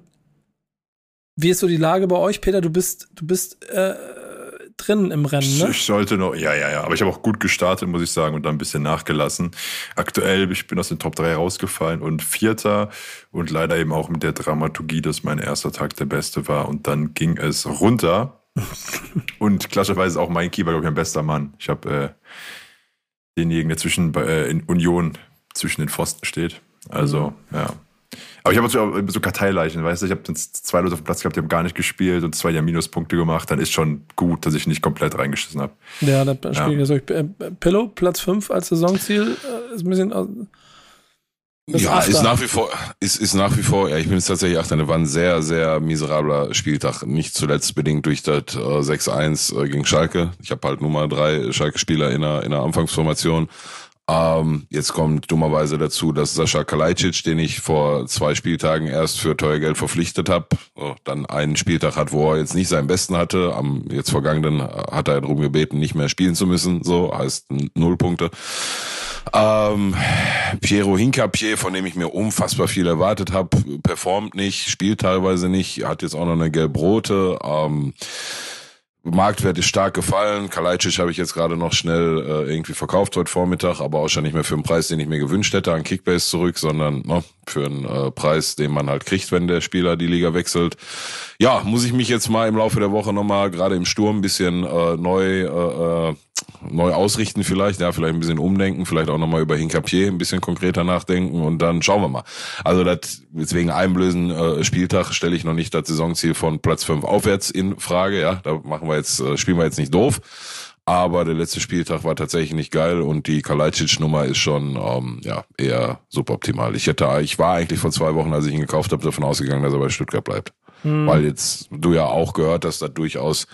wie ist so die Lage bei euch, Peter? Du bist, du bist äh, drin im Rennen, ne? Ich sollte noch, ja, ja, ja. Aber ich habe auch gut gestartet, muss ich sagen, und dann ein bisschen nachgelassen. Aktuell, ich bin aus den Top 3 rausgefallen und Vierter und leider eben auch mit der Dramaturgie, dass mein erster Tag der beste war. Und dann ging es runter. und klassischerweise auch mein Keeper, glaube ich, mein bester Mann. Ich habe äh, denjenigen, der zwischen äh, in Union zwischen den Pfosten steht. Also, mhm. ja. Aber ich habe so, so Karteileichen, weißt du, ich habe zwei Leute auf dem Platz gehabt, die haben gar nicht gespielt und zwei, die haben Minuspunkte gemacht, dann ist schon gut, dass ich nicht komplett reingeschissen habe. Ja, das Spiel ja. ich. Äh, Pillow, Platz 5 als Saisonziel, äh, ist ein bisschen. ja, ist nach wie vor, ist, ist nach wie vor, ja, ich bin jetzt tatsächlich Achter, war ein sehr, sehr miserabler Spieltag. Nicht zuletzt bedingt durch das äh, 6-1 äh, gegen Schalke. Ich habe halt nur mal drei Schalke-Spieler in der, in der Anfangsformation. Ähm, jetzt kommt dummerweise dazu, dass Sascha Kalajdzic, den ich vor zwei Spieltagen erst für teuer Geld verpflichtet habe, dann einen Spieltag hat, wo er jetzt nicht seinen besten hatte. Am jetzt vergangenen hat er darum gebeten, nicht mehr spielen zu müssen. So heißt null Punkte. Ähm, Piero Hincapier, von dem ich mir unfassbar viel erwartet habe, performt nicht, spielt teilweise nicht, hat jetzt auch noch eine gelb-rote. Ähm, Marktwert ist stark gefallen. Kalajdzic habe ich jetzt gerade noch schnell äh, irgendwie verkauft heute Vormittag, aber auch schon nicht mehr für einen Preis, den ich mir gewünscht hätte, an Kickbase zurück, sondern ne, für einen äh, Preis, den man halt kriegt, wenn der Spieler die Liga wechselt. Ja, muss ich mich jetzt mal im Laufe der Woche nochmal gerade im Sturm ein bisschen äh, neu äh, äh neu ausrichten vielleicht, ja, vielleicht ein bisschen umdenken, vielleicht auch nochmal über Hincapier ein bisschen konkreter nachdenken und dann schauen wir mal. Also das deswegen Einblösen äh, Spieltag stelle ich noch nicht das Saisonziel von Platz 5 aufwärts in Frage, ja, da machen wir jetzt äh, spielen wir jetzt nicht doof. Aber der letzte Spieltag war tatsächlich nicht geil und die Kalajdzic-Nummer ist schon ähm, ja eher suboptimal. Ich hätte, ich war eigentlich vor zwei Wochen, als ich ihn gekauft habe, davon ausgegangen, dass er bei Stuttgart bleibt. Hm. Weil jetzt du ja auch gehört hast, dass durchaus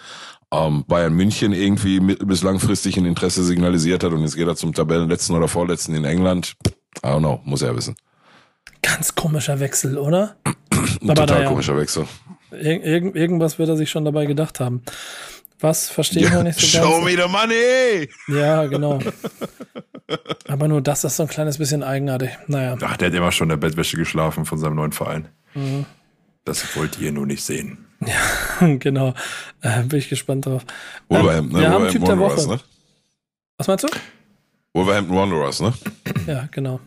ähm, Bayern München irgendwie mit, bis langfristig ein Interesse signalisiert hat und jetzt geht er zum Tabellenletzten oder Vorletzten in England. I don't know, muss er wissen. Ganz komischer Wechsel, oder? Ein total komischer Wechsel. Ir irgend, irgendwas wird er sich schon dabei gedacht haben. Was verstehe ich noch nicht so Show ganz. me the money! Ja, genau. Aber nur das ist so ein kleines bisschen eigenartig. Naja. Ach, der hat immer schon in der Bettwäsche geschlafen von seinem neuen Verein. Das wollt ihr nur nicht sehen. genau. Äh, bin ich gespannt drauf. Wolverhampton, ne? wir haben Wolverhampton Wanderers, ne? Was meinst du? Wolverhampton Wanderers, ne? Ja, genau.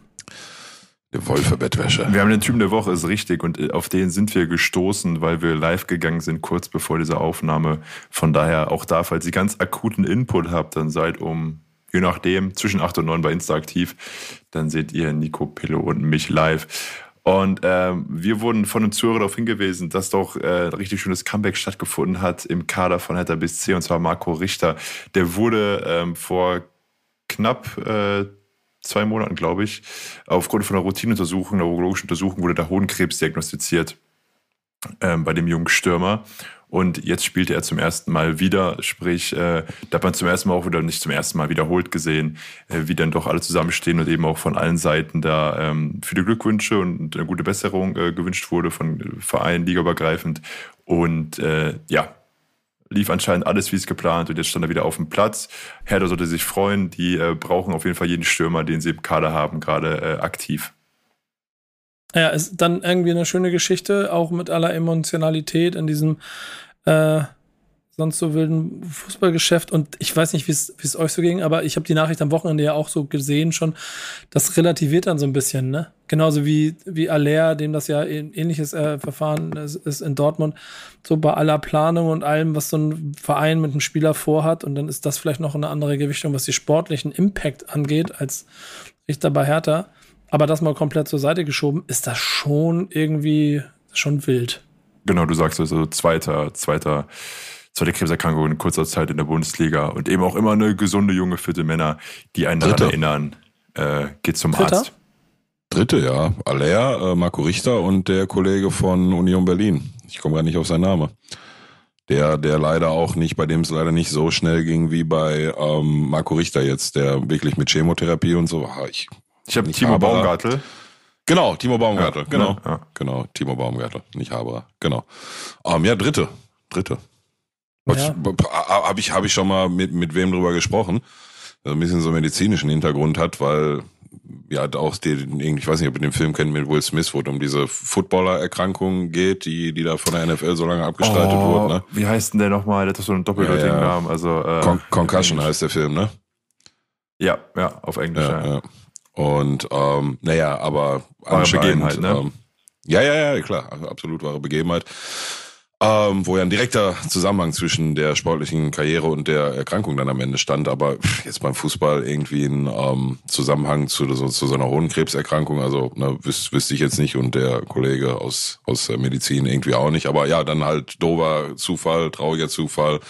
Die Wolfe-Bettwäsche. Wir haben den Typen der Woche, ist richtig. Und äh, auf den sind wir gestoßen, weil wir live gegangen sind, kurz bevor dieser Aufnahme. Von daher auch da, falls ihr ganz akuten Input habt, dann seid um, je nachdem, zwischen 8 und 9 bei Insta aktiv. Dann seht ihr Nico Pillow und mich live. Und ähm, wir wurden von einem Zuhörer darauf hingewiesen, dass doch äh, ein richtig schönes Comeback stattgefunden hat im Kader von Hertha BSC, und zwar Marco Richter. Der wurde ähm, vor knapp äh, zwei Monaten, glaube ich, aufgrund von einer Routineuntersuchung, einer urologischen Untersuchung, wurde der Hodenkrebs diagnostiziert ähm, bei dem jungen Stürmer. Und jetzt spielte er zum ersten Mal wieder, sprich, äh, da hat man zum ersten Mal auch wieder, nicht zum ersten Mal wiederholt gesehen, äh, wie dann doch alle zusammenstehen und eben auch von allen Seiten da ähm, viele Glückwünsche und eine gute Besserung äh, gewünscht wurde von Vereinen, ligaübergreifend. Und äh, ja, lief anscheinend alles wie es geplant und jetzt stand er wieder auf dem Platz. Hertha sollte sich freuen, die äh, brauchen auf jeden Fall jeden Stürmer, den sie im Kader haben, gerade äh, aktiv. Ja, ist dann irgendwie eine schöne Geschichte, auch mit aller Emotionalität in diesem äh, sonst so wilden Fußballgeschäft. Und ich weiß nicht, wie es euch so ging, aber ich habe die Nachricht am Wochenende ja auch so gesehen schon. Das relativiert dann so ein bisschen, ne? Genauso wie, wie Aller, dem das ja ein ähnliches äh, Verfahren ist, ist in Dortmund, so bei aller Planung und allem, was so ein Verein mit einem Spieler vorhat. Und dann ist das vielleicht noch eine andere Gewichtung, was die sportlichen Impact angeht, als Richter bei Hertha. Aber das mal komplett zur Seite geschoben, ist das schon irgendwie schon wild. Genau, du sagst also zweiter, zweiter, zweite Krebserkrankung in kurzer Zeit in der Bundesliga und eben auch immer eine gesunde, junge, fitte Männer, die einen daran Dritter. erinnern, äh, geht zum Dritter? Arzt. Dritte, ja. Aller, äh, Marco Richter und der Kollege von Union Berlin. Ich komme gar nicht auf seinen Namen. Der, der leider auch nicht, bei dem es leider nicht so schnell ging wie bei ähm, Marco Richter jetzt, der wirklich mit Chemotherapie und so. ah, Ich, Ich habe Timo Haberer. Baumgartel. genau, Timo Baumgartel, Ja, genau. ja. Genau, Timo Baumgartel, nicht Haberer, genau. Ähm, ja, dritte, dritte. Ja. Habe ich, hab ich schon mal mit, mit wem drüber gesprochen, der ein bisschen so medizinischen Hintergrund hat, weil ja auch den, ich weiß nicht, ob ihr den Film kennt mit Will Smith, wo es um diese Footballer-Erkrankung geht, die, die da von der NFL so lange abgestaltet Oh, wurde. Ne? Wie heißt denn der nochmal? Der hat so einen doppeldeutigen Ja, ja. Namen. Also, äh, Con Concussion heißt der Film, ne? Ja, ja, auf Englisch. Ja. Und ähm, naja, aber Wahre anscheinend, Begebenheit, ne? ähm, ja, ja, ja, klar, absolut wahre Begebenheit. Ähm, wo ja ein direkter Zusammenhang zwischen der sportlichen Karriere und der Erkrankung dann am Ende stand, aber jetzt beim Fußball irgendwie ein ähm, Zusammenhang zu, so, zu so einer Hohenkrebserkrankung, also ne, wüs wüsste ich jetzt nicht und der Kollege aus, aus der Medizin irgendwie auch nicht, aber ja, dann halt dover Zufall, trauriger Zufall.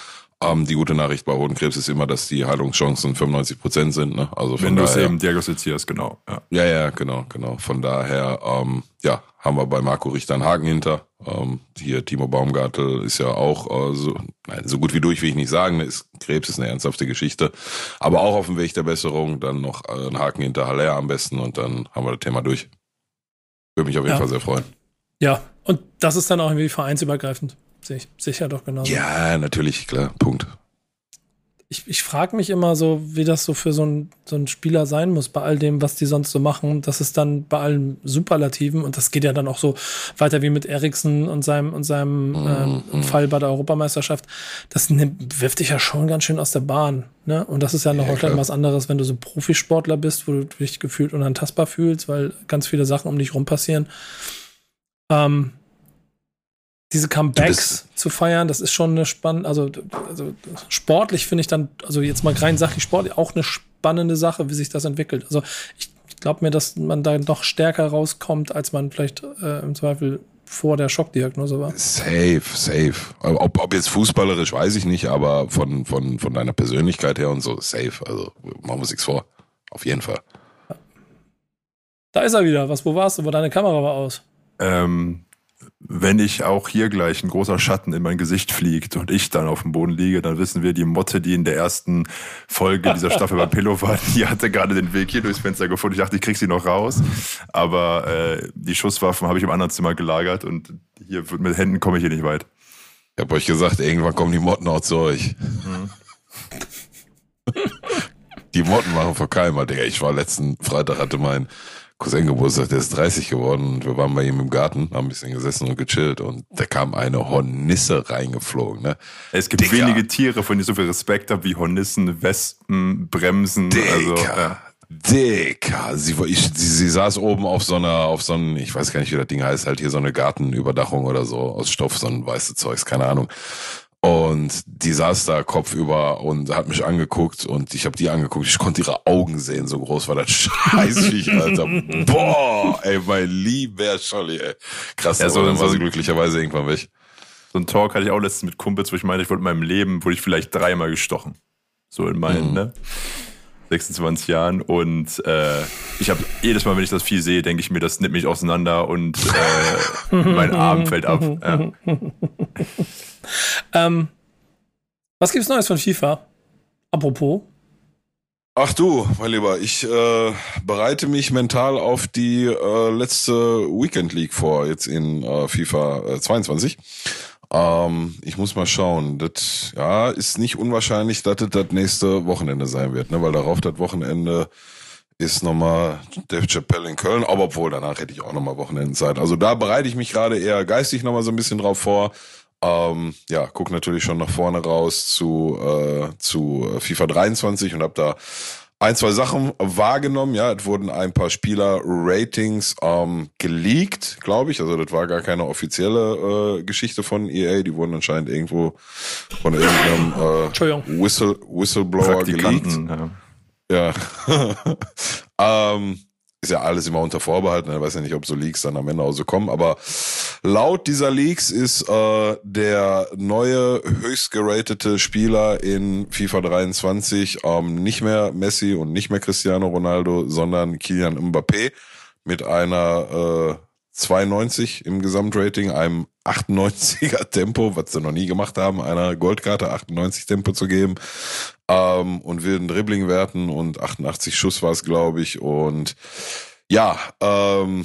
Ähm, die gute Nachricht bei Hodenkrebs ist immer, dass die Heilungschancen 95 Prozent sind, ne? Also von Wenn du es eben diagnostizierst, genau. Ja. ja, ja, genau, genau. Von daher, ähm, ja, haben wir bei Marco Richter einen Haken hinter. Ähm, hier Timo Baumgartel ist ja auch äh, so, nein, so gut wie durch will ich nicht sagen. Ist, Krebs ist eine ernsthafte Geschichte, aber auch auf dem Weg der Besserung. Dann noch äh, einen Haken hinter Haller am besten und dann haben wir das Thema durch. Würde mich auf jeden Ja. Fall sehr freuen. Ja, und das ist dann auch irgendwie vereinsübergreifend. Sicher doch genauso. Ja, natürlich, klar. Punkt. Ich, ich frage mich immer so, wie das so für so ein, so ein Spieler sein muss, bei all dem, was die sonst so machen. Das ist dann bei allen Superlativen und das geht ja dann auch so weiter wie mit Eriksen und seinem, und seinem ähm, Fall bei der Europameisterschaft. Das nimmt, wirft dich ja schon ganz schön aus der Bahn. Ne? Und das ist ja noch Ja, klar. was anderes, wenn du so Profisportler bist, wo du dich gefühlt unantastbar fühlst, weil ganz viele Sachen um dich rum passieren. Ähm, diese Comebacks zu feiern, das ist schon eine spannende, also, also sportlich finde ich dann, also jetzt mal rein sachlich sportlich, auch eine spannende Sache, wie sich das entwickelt. Also ich, glaube mir, dass man da noch stärker rauskommt, als man vielleicht äh, im Zweifel vor der Schockdiagnose war. Safe, safe. Ob, ob jetzt fußballerisch, weiß ich nicht, aber von, von, von deiner Persönlichkeit her und so, safe. Also machen wir uns nichts vor. Auf jeden Fall. Da ist er wieder. Was, wo warst du? Wo deine Kamera war aus? Ähm, wenn ich auch hier gleich ein großer Schatten in mein Gesicht fliegt und ich dann auf dem Boden liege, dann wissen wir, die Motte, die in der ersten Folge dieser Staffel bei Pillow war, die hatte gerade den Weg hier durchs Fenster gefunden. Ich dachte, ich krieg sie noch raus. Aber äh, die Schusswaffen habe ich im anderen Zimmer gelagert und hier mit Händen komme ich hier nicht weit. Ich habe euch gesagt, irgendwann kommen die Motten auch zu euch. Mhm. die Motten machen vor Keimer, Digga. Ich war letzten Freitag, hatte mein Cousin Geburtstag, der ist 30 geworden und wir waren bei ihm im Garten, haben ein bisschen gesessen und gechillt und da kam eine Hornisse reingeflogen. Ne? Es gibt Dicker. wenige Tiere, von denen ich so viel Respekt habe wie Hornissen, Wespen, Bremsen. Dicker. Also, ja. Dicker. Sie, ich, sie, sie saß oben auf so einer, auf so einem, ich weiß gar nicht, wie das Ding heißt, halt hier so eine Gartenüberdachung oder so aus Stoff, so ein weißes Zeugs, keine Ahnung. Und die saß da kopfüber und hat mich angeguckt und ich habe die angeguckt. Ich konnte ihre Augen sehen, so groß war das Scheißviech, Alter. Boah, ey, mein lieber Scholli, ey. Krass, ja, so, dann war sie glücklicherweise irgendwann weg. So ein Talk hatte ich auch letztens mit Kumpels, wo ich meinte, ich wollte in meinem Leben, wurde ich vielleicht dreimal gestochen. So in meinen, mhm. ne? 26 Jahren und äh, ich habe jedes Mal, wenn ich das Vieh sehe, denke ich mir, das nimmt mich auseinander und äh, mein Arm fällt ab. Ja. Ähm, was gibt's Neues von FIFA? Apropos. Ach du, mein Lieber, ich äh, bereite mich mental auf die äh, letzte Weekend League vor, jetzt in äh, FIFA äh, 22. Ähm, ich muss mal schauen. Das ja, ist nicht unwahrscheinlich, dass das das nächste Wochenende sein wird, ne? weil darauf das Wochenende ist nochmal Dave Chappelle in Köln, aber obwohl danach hätte ich auch nochmal Wochenendenzeit. Also da bereite ich mich gerade eher geistig nochmal so ein bisschen drauf vor. Ähm, ja, guck natürlich schon nach vorne raus zu, äh, zu FIFA 23 und habe da ein, zwei Sachen wahrgenommen. Ja, es wurden ein paar Spieler-Ratings ähm, geleakt, glaube ich. Also das war gar keine offizielle äh, Geschichte von EA. Die wurden anscheinend irgendwo von irgendeinem äh, Whistle Whistleblower geleakt. Ja. ja. ähm, ist ja alles immer unter Vorbehalt. Ne? Ich weiß ja nicht, ob so Leaks dann am Ende auch so kommen. Aber laut dieser Leaks ist äh, der neue höchst geratete Spieler in FIFA 23 ähm, nicht mehr Messi und nicht mehr Cristiano Ronaldo, sondern Kylian Mbappé mit einer äh, 92 im Gesamtrating, einem 98er Tempo, was sie noch nie gemacht haben, einer Goldkarte 98 Tempo zu geben ähm, und wilden Dribbling-Werten und 88 Schuss war es, glaube ich. Und ja, ähm,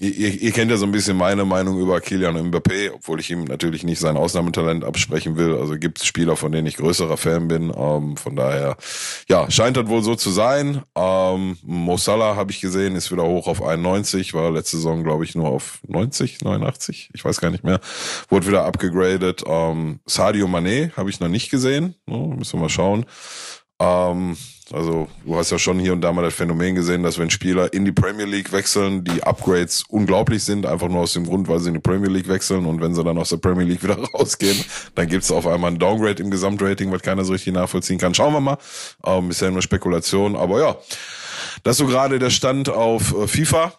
Ihr, ihr kennt ja so ein bisschen meine Meinung über Kilian Mbappé, obwohl ich ihm natürlich nicht sein Ausnahmetalent absprechen will. Also gibt es Spieler, von denen ich größerer Fan bin. Ähm, von daher, ja, scheint das wohl so zu sein. Ähm, Mo Salah habe ich gesehen, ist wieder hoch auf 91, war letzte Saison, glaube ich, nur auf 90, 89, ich weiß gar nicht mehr. Wurde wieder abgegradet. Ähm, Sadio Mané habe ich noch nicht gesehen. Oh, müssen wir mal schauen. Ähm, also du hast ja schon hier und da mal das Phänomen gesehen, dass wenn Spieler in die Premier League wechseln, die Upgrades unglaublich sind, einfach nur aus dem Grund, weil sie in die Premier League wechseln und wenn sie dann aus der Premier League wieder rausgehen, dann gibt es auf einmal ein Downgrade im Gesamtrating, was keiner so richtig nachvollziehen kann. Schauen wir mal. Ähm, bisher nur Spekulation, aber ja, das ist so gerade der Stand auf äh, FIFA.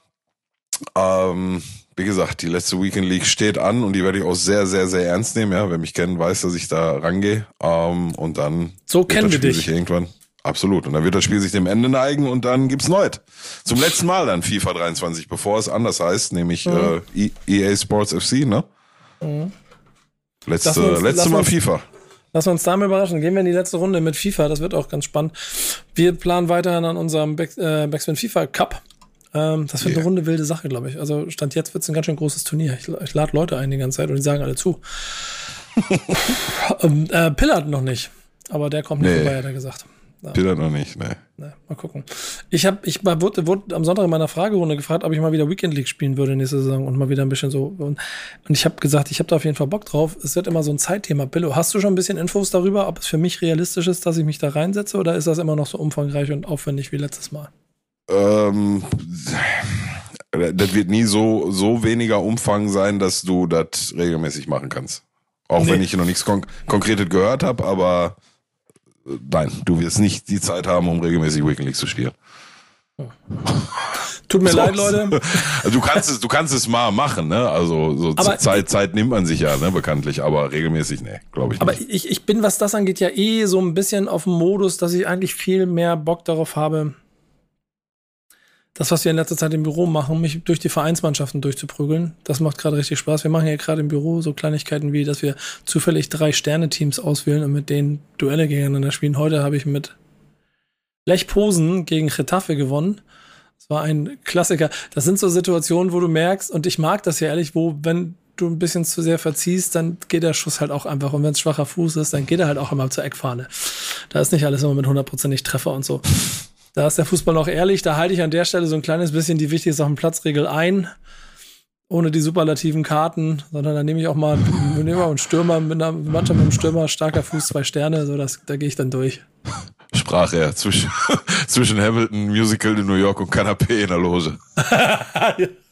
Ähm, wie gesagt, die letzte Weekend League steht an und die werde ich auch sehr, sehr, sehr ernst nehmen. Ja, wer mich kennt, weiß, dass ich da rangehe. Ähm, und dann so kennen wir dich irgendwann. Absolut. Und dann wird das Spiel sich dem Ende neigen und dann gibt's Neues. Zum letzten Mal dann FIFA 23, bevor es anders heißt, nämlich mhm. äh, EA Sports FC, ne? Mhm. Letzte, uns, letzte Mal uns, FIFA. Lass uns da mal überraschen. Gehen wir in die letzte Runde mit FIFA. Das wird auch ganz spannend. Wir planen weiterhin an unserem Back, äh, Backspin FIFA Cup. Ähm, das wird yeah. eine runde wilde Sache, glaube ich. Also Stand jetzt wird es ein ganz schön großes Turnier. Ich, ich lade Leute ein die ganze Zeit und die sagen alle zu. ähm, äh, Pillard noch nicht. Aber der kommt nicht nee. vorbei, hat er gesagt. Ja. Wieder noch nicht, ne. Nee, mal gucken. Ich habe, ich wurde, wurde am Sonntag in meiner Fragerunde gefragt, ob ich mal wieder Weekend League spielen würde nächste Saison und mal wieder ein bisschen so. Und, und ich habe gesagt, ich habe da auf jeden Fall Bock drauf. Es wird immer so ein Zeitthema. Billo, hast du schon ein bisschen Infos darüber, ob es für mich realistisch ist, dass ich mich da reinsetze oder ist das immer noch so umfangreich und aufwendig wie letztes Mal? Ähm, das wird nie so, so weniger Umfang sein, dass du das regelmäßig machen kannst. Auch nee. wenn ich noch nichts Konk Konkretes gehört habe, aber nein, du wirst nicht die Zeit haben, um regelmäßig Weekend League zu spielen. Tut mir so, leid, Leute. Du kannst es, du kannst es mal machen, ne? Also so Zeit, Zeit nimmt man sich ja, ne, bekanntlich, aber regelmäßig, ne, glaube ich nicht. Aber ich, ich bin, was das angeht, ja eh so ein bisschen auf dem Modus, dass ich eigentlich viel mehr Bock darauf habe, das, was wir in letzter Zeit im Büro machen, mich durch die Vereinsmannschaften durchzuprügeln, das macht gerade richtig Spaß. Wir machen ja gerade im Büro so Kleinigkeiten wie, dass wir zufällig drei Sterne-Teams auswählen und mit denen Duelle gegeneinander spielen. Heute habe ich mit Lech Posen gegen Getafe gewonnen. Das war ein Klassiker. Das sind so Situationen, wo du merkst, und ich mag das ja ehrlich, wo, wenn du ein bisschen zu sehr verziehst, dann geht der Schuss halt auch einfach. Und wenn es schwacher Fuß ist, dann geht er halt auch immer zur Eckfahne. Da ist nicht alles immer mit hundertprozentig Treffer und so. Da ist der Fußball noch ehrlich. Da halte ich an der Stelle so ein kleines bisschen die wichtigste auf dem Platzregel ein. Ohne die superlativen Karten, sondern dann nehme ich auch mal einen, einen Stürmer mit einer Mannschaft mit einem Stürmer, starker Fuß, zwei Sterne, so das, da gehe ich dann durch. Sprach er zwischen, zwischen Hamilton, Musical in New York und Canapé in der Loge.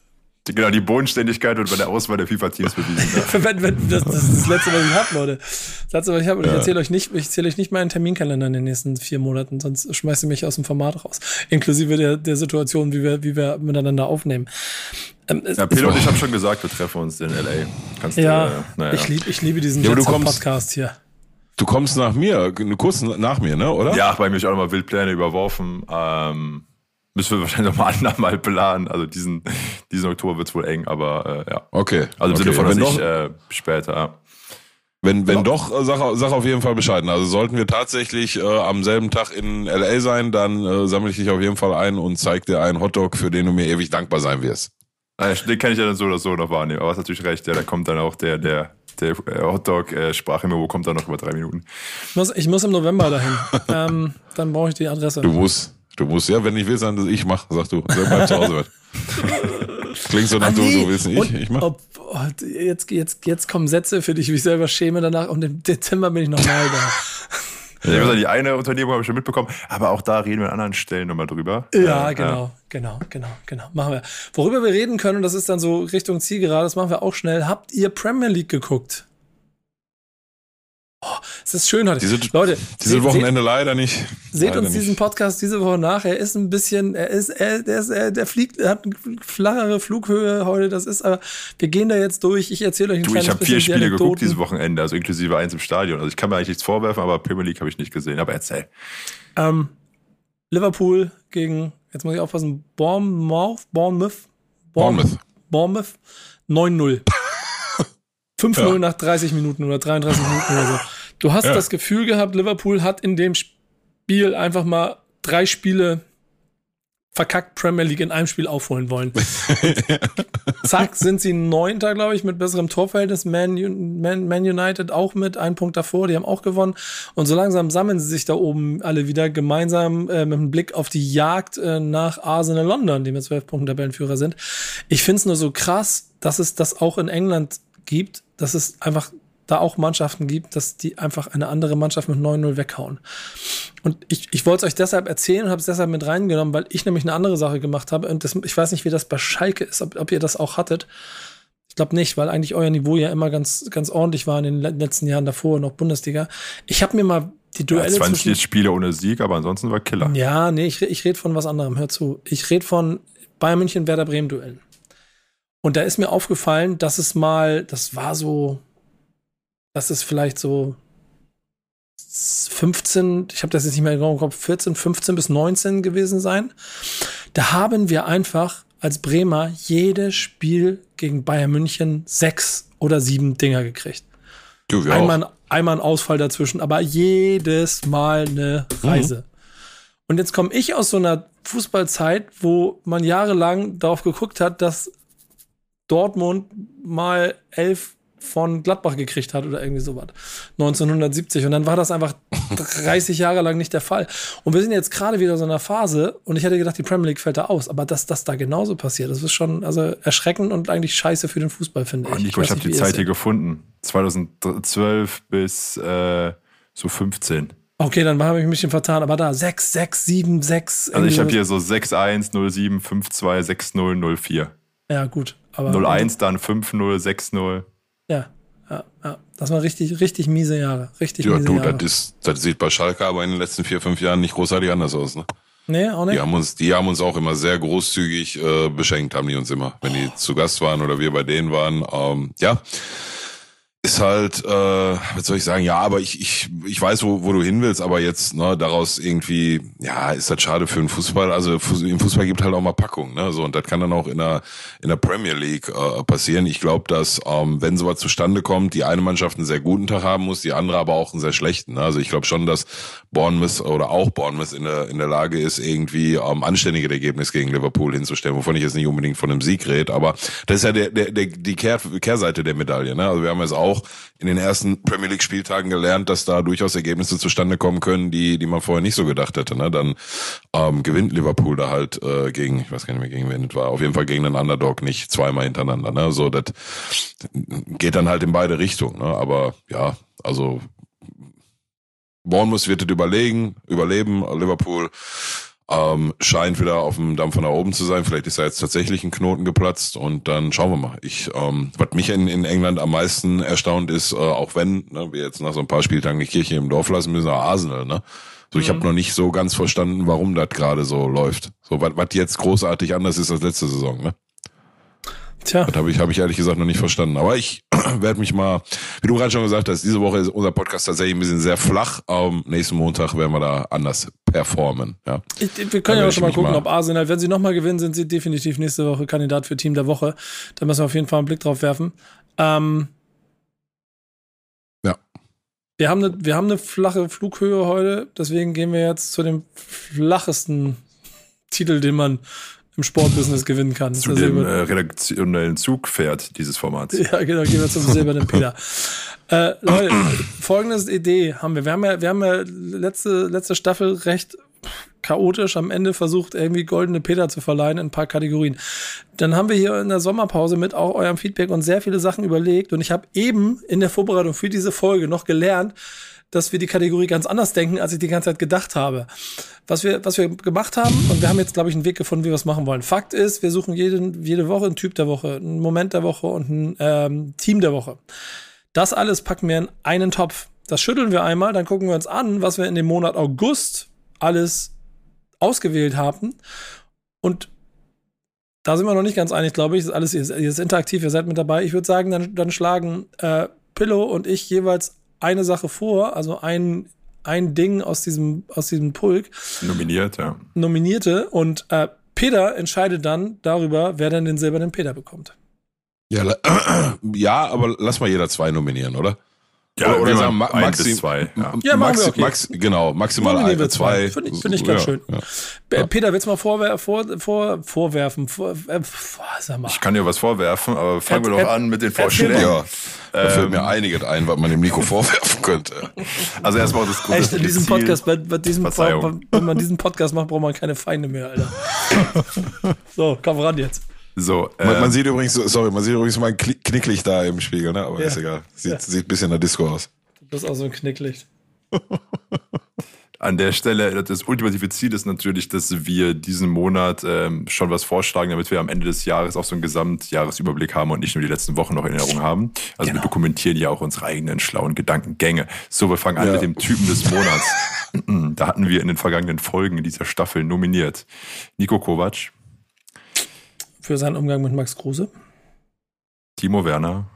Genau, die Bodenständigkeit wird bei der Auswahl der FIFA-Teams bewiesen. wenn, wenn, das, das ist das Letzte, was ich habe, Leute. Das Letzte, was ich habe. Und ja. ich erzähle euch nicht, ich erzähle euch nicht meinen Terminkalender in den nächsten vier Monaten, sonst schmeißt ihr mich aus dem Format raus. Inklusive der, der Situation, wie wir, wie wir miteinander aufnehmen. Ähm, ja, Pedro und ich haben schon gesagt, wir treffen uns in L.A. Kannst ja, du, äh, naja. ich, lieb, ich liebe diesen ja, Podcast hier. Du kommst nach mir, kurz nach mir, ne, oder? Ja, bei mir auch nochmal Wildpläne überworfen. Ähm, müssen wir wahrscheinlich nochmal andermal planen. Also diesen, diesen Oktober wird es wohl eng, aber äh, ja. Okay. Also im okay. Sinne von, dass ich äh, später. Wenn, wenn ja. doch, äh, sag, sag auf jeden Fall Bescheid. Also sollten wir tatsächlich äh, am selben Tag in LA sein, dann äh, sammle ich dich auf jeden Fall ein und zeig dir einen Hotdog, für den du mir ewig dankbar sein wirst. Den kann ich ja dann so oder so noch wahrnehmen. Aber hast natürlich recht, ja, da kommt dann auch der, der, der äh, Hotdog-Sprache-Memo äh, kommt dann noch über drei Minuten. Ich muss, ich muss im November dahin. ähm, dann brauche ich die Adresse. Du musst. Du musst, ja, wenn ich will, dann ich mach, sag du. Bleib zu Hause. Klingt so nach ah, nee. du, du willst nicht, ich, ich mach. Ob, oh, jetzt, jetzt, jetzt kommen Sätze, für die ich mich selber schäme danach und im Dezember bin ich nochmal da. Ja, die eine Unternehmung habe ich schon mitbekommen, aber auch da reden wir an anderen Stellen nochmal drüber. Ja, äh, genau, ja. genau, genau, genau. Machen wir. Worüber wir reden können, und das ist dann so Richtung Zielgerade, das machen wir auch schnell. Habt ihr Premier League geguckt? Oh, es ist schön heute. Diese, Leute, dieses Wochenende seht, leider nicht. Seht leider uns diesen Podcast diese Woche nach. Er ist ein bisschen, er ist, er, der, ist, er, der fliegt, er hat eine flachere Flughöhe heute. Das ist, aber wir gehen da jetzt durch. Ich erzähle euch ein du, kleines Ich habe vier Spiele geguckt dieses Wochenende, also inklusive eins im Stadion. Also ich kann mir eigentlich nichts vorwerfen, aber Premier League habe ich nicht gesehen. Aber erzähl. Ähm, Liverpool gegen, jetzt muss ich aufpassen, Bournemouth, Bournemouth, Bournemouth, Bournemouth, 9-0. 5-0 ja. nach 30 Minuten oder 33 Minuten oder so. Du hast ja. das Gefühl gehabt, Liverpool hat in dem Spiel einfach mal drei Spiele verkackt Premier League in einem Spiel aufholen wollen. zack, sind sie Neunter, glaube ich, mit besserem Torverhältnis. Man, Man, Man, United auch mit einem Punkt davor, die haben auch gewonnen. Und so langsam sammeln sie sich da oben alle wieder gemeinsam äh, mit einem Blick auf die Jagd äh, nach Arsenal London, die mit zwölf Punkten Tabellenführer sind. Ich finde es nur so krass, dass es das auch in England gibt, dass es einfach da auch Mannschaften gibt, dass die einfach eine andere Mannschaft mit 9-0 weghauen. Und ich, ich wollte es euch deshalb erzählen und habe es deshalb mit reingenommen, weil ich nämlich eine andere Sache gemacht habe. Und das, ich weiß nicht, wie das bei Schalke ist, ob, ob ihr das auch hattet. Ich glaube nicht, weil eigentlich euer Niveau ja immer ganz, ganz ordentlich war in den letzten Jahren davor, noch Bundesliga. Ich habe mir mal die Duelle. Ja, 20 zwischen, Spiele ohne Sieg, aber ansonsten war Killer. Ja, nee, ich, ich rede von was anderem. Hör zu. Ich rede von Bayern München, Werder Bremen Duellen. Und da ist mir aufgefallen, dass es mal, das war so, das ist vielleicht so 15, ich habe das jetzt nicht mehr genau im Kopf, 14, 15 bis 19 gewesen sein. Da haben wir einfach als Bremer jedes Spiel gegen Bayern München sechs oder sieben Dinger gekriegt. Du, einmal, einmal ein Ausfall dazwischen, aber jedes Mal eine Reise. Mhm. Und jetzt komme ich aus so einer Fußballzeit, wo man jahrelang darauf geguckt hat, dass Dortmund mal elf von Gladbach gekriegt hat oder irgendwie sowas. 1970. Und dann war das einfach 30 Jahre lang nicht der Fall. Und wir sind jetzt gerade wieder so in einer Phase und ich hätte gedacht, die Premier League fällt da aus. Aber dass das da genauso passiert, das ist schon also erschreckend und eigentlich scheiße für den Fußball, finde ich. Oh, Nico, ich, ich habe die Zeit hier gefunden. 2012 bis äh, so 15. Okay, dann habe ich mich ein bisschen vertan, aber da 6, 6, 7, 6. Also ich habe hier so 6, 1, 0, 7, 5, 2, 6, 0, 0, 4. Ja, gut. 0-1, dann 5-0, 6-0. Ja, ja, ja. Das waren richtig, richtig miese Jahre. Richtig ja, miese du, Jahre. Das, ist, das sieht bei Schalke aber in den letzten vier, fünf Jahren nicht großartig anders aus, ne? Nee, auch nicht. Die haben uns, die haben uns auch immer sehr großzügig äh, beschenkt, haben die uns immer, wenn die zu Gast waren oder wir bei denen waren. Ähm, ja, ist halt, äh, was soll ich sagen, ja, aber ich, ich, ich weiß, wo, wo du hin willst, aber jetzt, ne, daraus irgendwie, ja, ist das schade für den Fußball. Also im Fußball gibt halt auch mal Packung, ne? So, und das kann dann auch in der, in der Premier League äh, passieren. Ich glaube, dass, ähm, wenn sowas zustande kommt, die eine Mannschaft einen sehr guten Tag haben muss, die andere aber auch einen sehr schlechten. Ne? Also ich glaube schon, dass Bournemouth oder auch Bournemouth in der, in der Lage ist, irgendwie ähm, anständige Ergebnis gegen Liverpool hinzustellen, wovon ich jetzt nicht unbedingt von einem Sieg rede, aber das ist ja der, der, der, die Kehr, Kehrseite der Medaille. Ne? Also wir haben jetzt auch in den ersten Premier League Spieltagen gelernt, dass da durchaus Ergebnisse zustande kommen können, die, die man vorher nicht so gedacht hätte. Ne? Dann ähm, gewinnt Liverpool da halt äh, gegen, ich weiß gar nicht mehr gegen wen es war, auf jeden Fall gegen einen Underdog nicht zweimal hintereinander. Ne? So, das geht dann halt in beide Richtungen. Ne? Aber ja, also Bournemouth wird es überlegen, überleben, Liverpool ähm, scheint wieder auf dem Dampfer nach oben zu sein. Vielleicht ist da jetzt tatsächlich ein Knoten geplatzt und dann schauen wir mal. Ich, ähm, was mich in, in England am meisten erstaunt ist, äh, auch wenn ne, wir jetzt nach so ein paar Spieltagen die Kirche im Dorf lassen müssen, Arsenal. Ne? So, ich mhm. habe noch nicht so ganz verstanden, warum das gerade so läuft. So, was jetzt großartig anders ist als letzte Saison. Ne? Tja. Das habe ich, hab ich ehrlich gesagt noch nicht verstanden. Aber ich werde mich mal, wie du gerade schon gesagt hast, diese Woche ist unser Podcast tatsächlich ein bisschen sehr flach. Ähm, nächsten Montag werden wir da anders performen. Ja. Ich, wir können ja auch schon mal gucken, mal ob Arsenal, wenn sie nochmal gewinnen, sind sie definitiv nächste Woche Kandidat für Team der Woche. Da müssen wir auf jeden Fall einen Blick drauf werfen. Ähm, ja. Wir haben, eine, wir haben eine flache Flughöhe heute, deswegen gehen wir jetzt zu dem flachesten Titel, den man im Sportbusiness gewinnen kann. Zu dem äh, redaktionellen Zugpferd dieses Formats. Ja, genau, gehen wir zum silbernen Peter. äh, Leute, folgende Idee haben wir. Wir haben ja, wir haben ja letzte, letzte Staffel recht chaotisch am Ende versucht, irgendwie goldene Peter zu verleihen in ein paar Kategorien. Dann haben wir hier in der Sommerpause mit auch eurem Feedback und sehr viele Sachen überlegt und ich habe eben in der Vorbereitung für diese Folge noch gelernt, dass wir die Kategorie ganz anders denken, als ich die ganze Zeit gedacht habe. Was wir, was wir gemacht haben, und wir haben jetzt, glaube ich, einen Weg gefunden, wie wir es machen wollen. Fakt ist, wir suchen jede, jede Woche einen Typ der Woche, einen Moment der Woche und ein ähm, Team der Woche. Das alles packen wir in einen Topf. Das schütteln wir einmal, dann gucken wir uns an, was wir in dem Monat August alles ausgewählt haben. Und da sind wir noch nicht ganz einig, glaube ich. Das ist alles ihr ist interaktiv, ihr seid mit dabei. Ich würde sagen, dann, dann schlagen äh, Pillow und ich jeweils eine Sache vor, also ein, ein Ding aus diesem, aus diesem Pulk. Nominiert, ja. Nominierte und äh, Peter entscheidet dann darüber, wer denn den silbernen Peter bekommt. Ja, ja, aber lass mal jeder zwei nominieren, oder? Ja, oder, oder sagen, ma maxi zwei. Ja, ja maxi wir okay. Max genau, maximal ein, zwei. zwei. Finde ich, find ich ganz ja, schön. Ja. Peter, willst du mal vorwer vor, vor, vorwerfen? Vor, äh, sag mal. Ich kann dir was vorwerfen, aber fangen wir doch an mit den Vorschlägen. Ja, da fällt mir ähm, einiges ein, was man dem Nico vorwerfen könnte. Also erstmal das gute Echt, in diesem Ziel. Podcast, bei, bei diesem, wenn man diesen Podcast macht, braucht man keine Feinde mehr, Alter. so, komm ran jetzt. So, äh, man, man, sieht übrigens, sorry, man sieht übrigens mal ein Knicklicht da im Spiegel, ne? Aber ja. ist egal. Sieht, ja. sieht ein bisschen nach Disco aus. Du bist auch so ein Knicklicht. An der Stelle, das ultimative Ziel ist natürlich, dass wir diesen Monat ähm, schon was vorschlagen, damit wir am Ende des Jahres auch so einen Gesamtjahresüberblick haben und nicht nur die letzten Wochen noch in Erinnerung haben. Also genau. wir dokumentieren ja auch unsere eigenen schlauen Gedankengänge. So, wir fangen an ja. mit dem Typen des Monats. da hatten wir in den vergangenen Folgen in dieser Staffel nominiert Nico Kovac, für seinen Umgang mit Max Kruse. Timo Werner.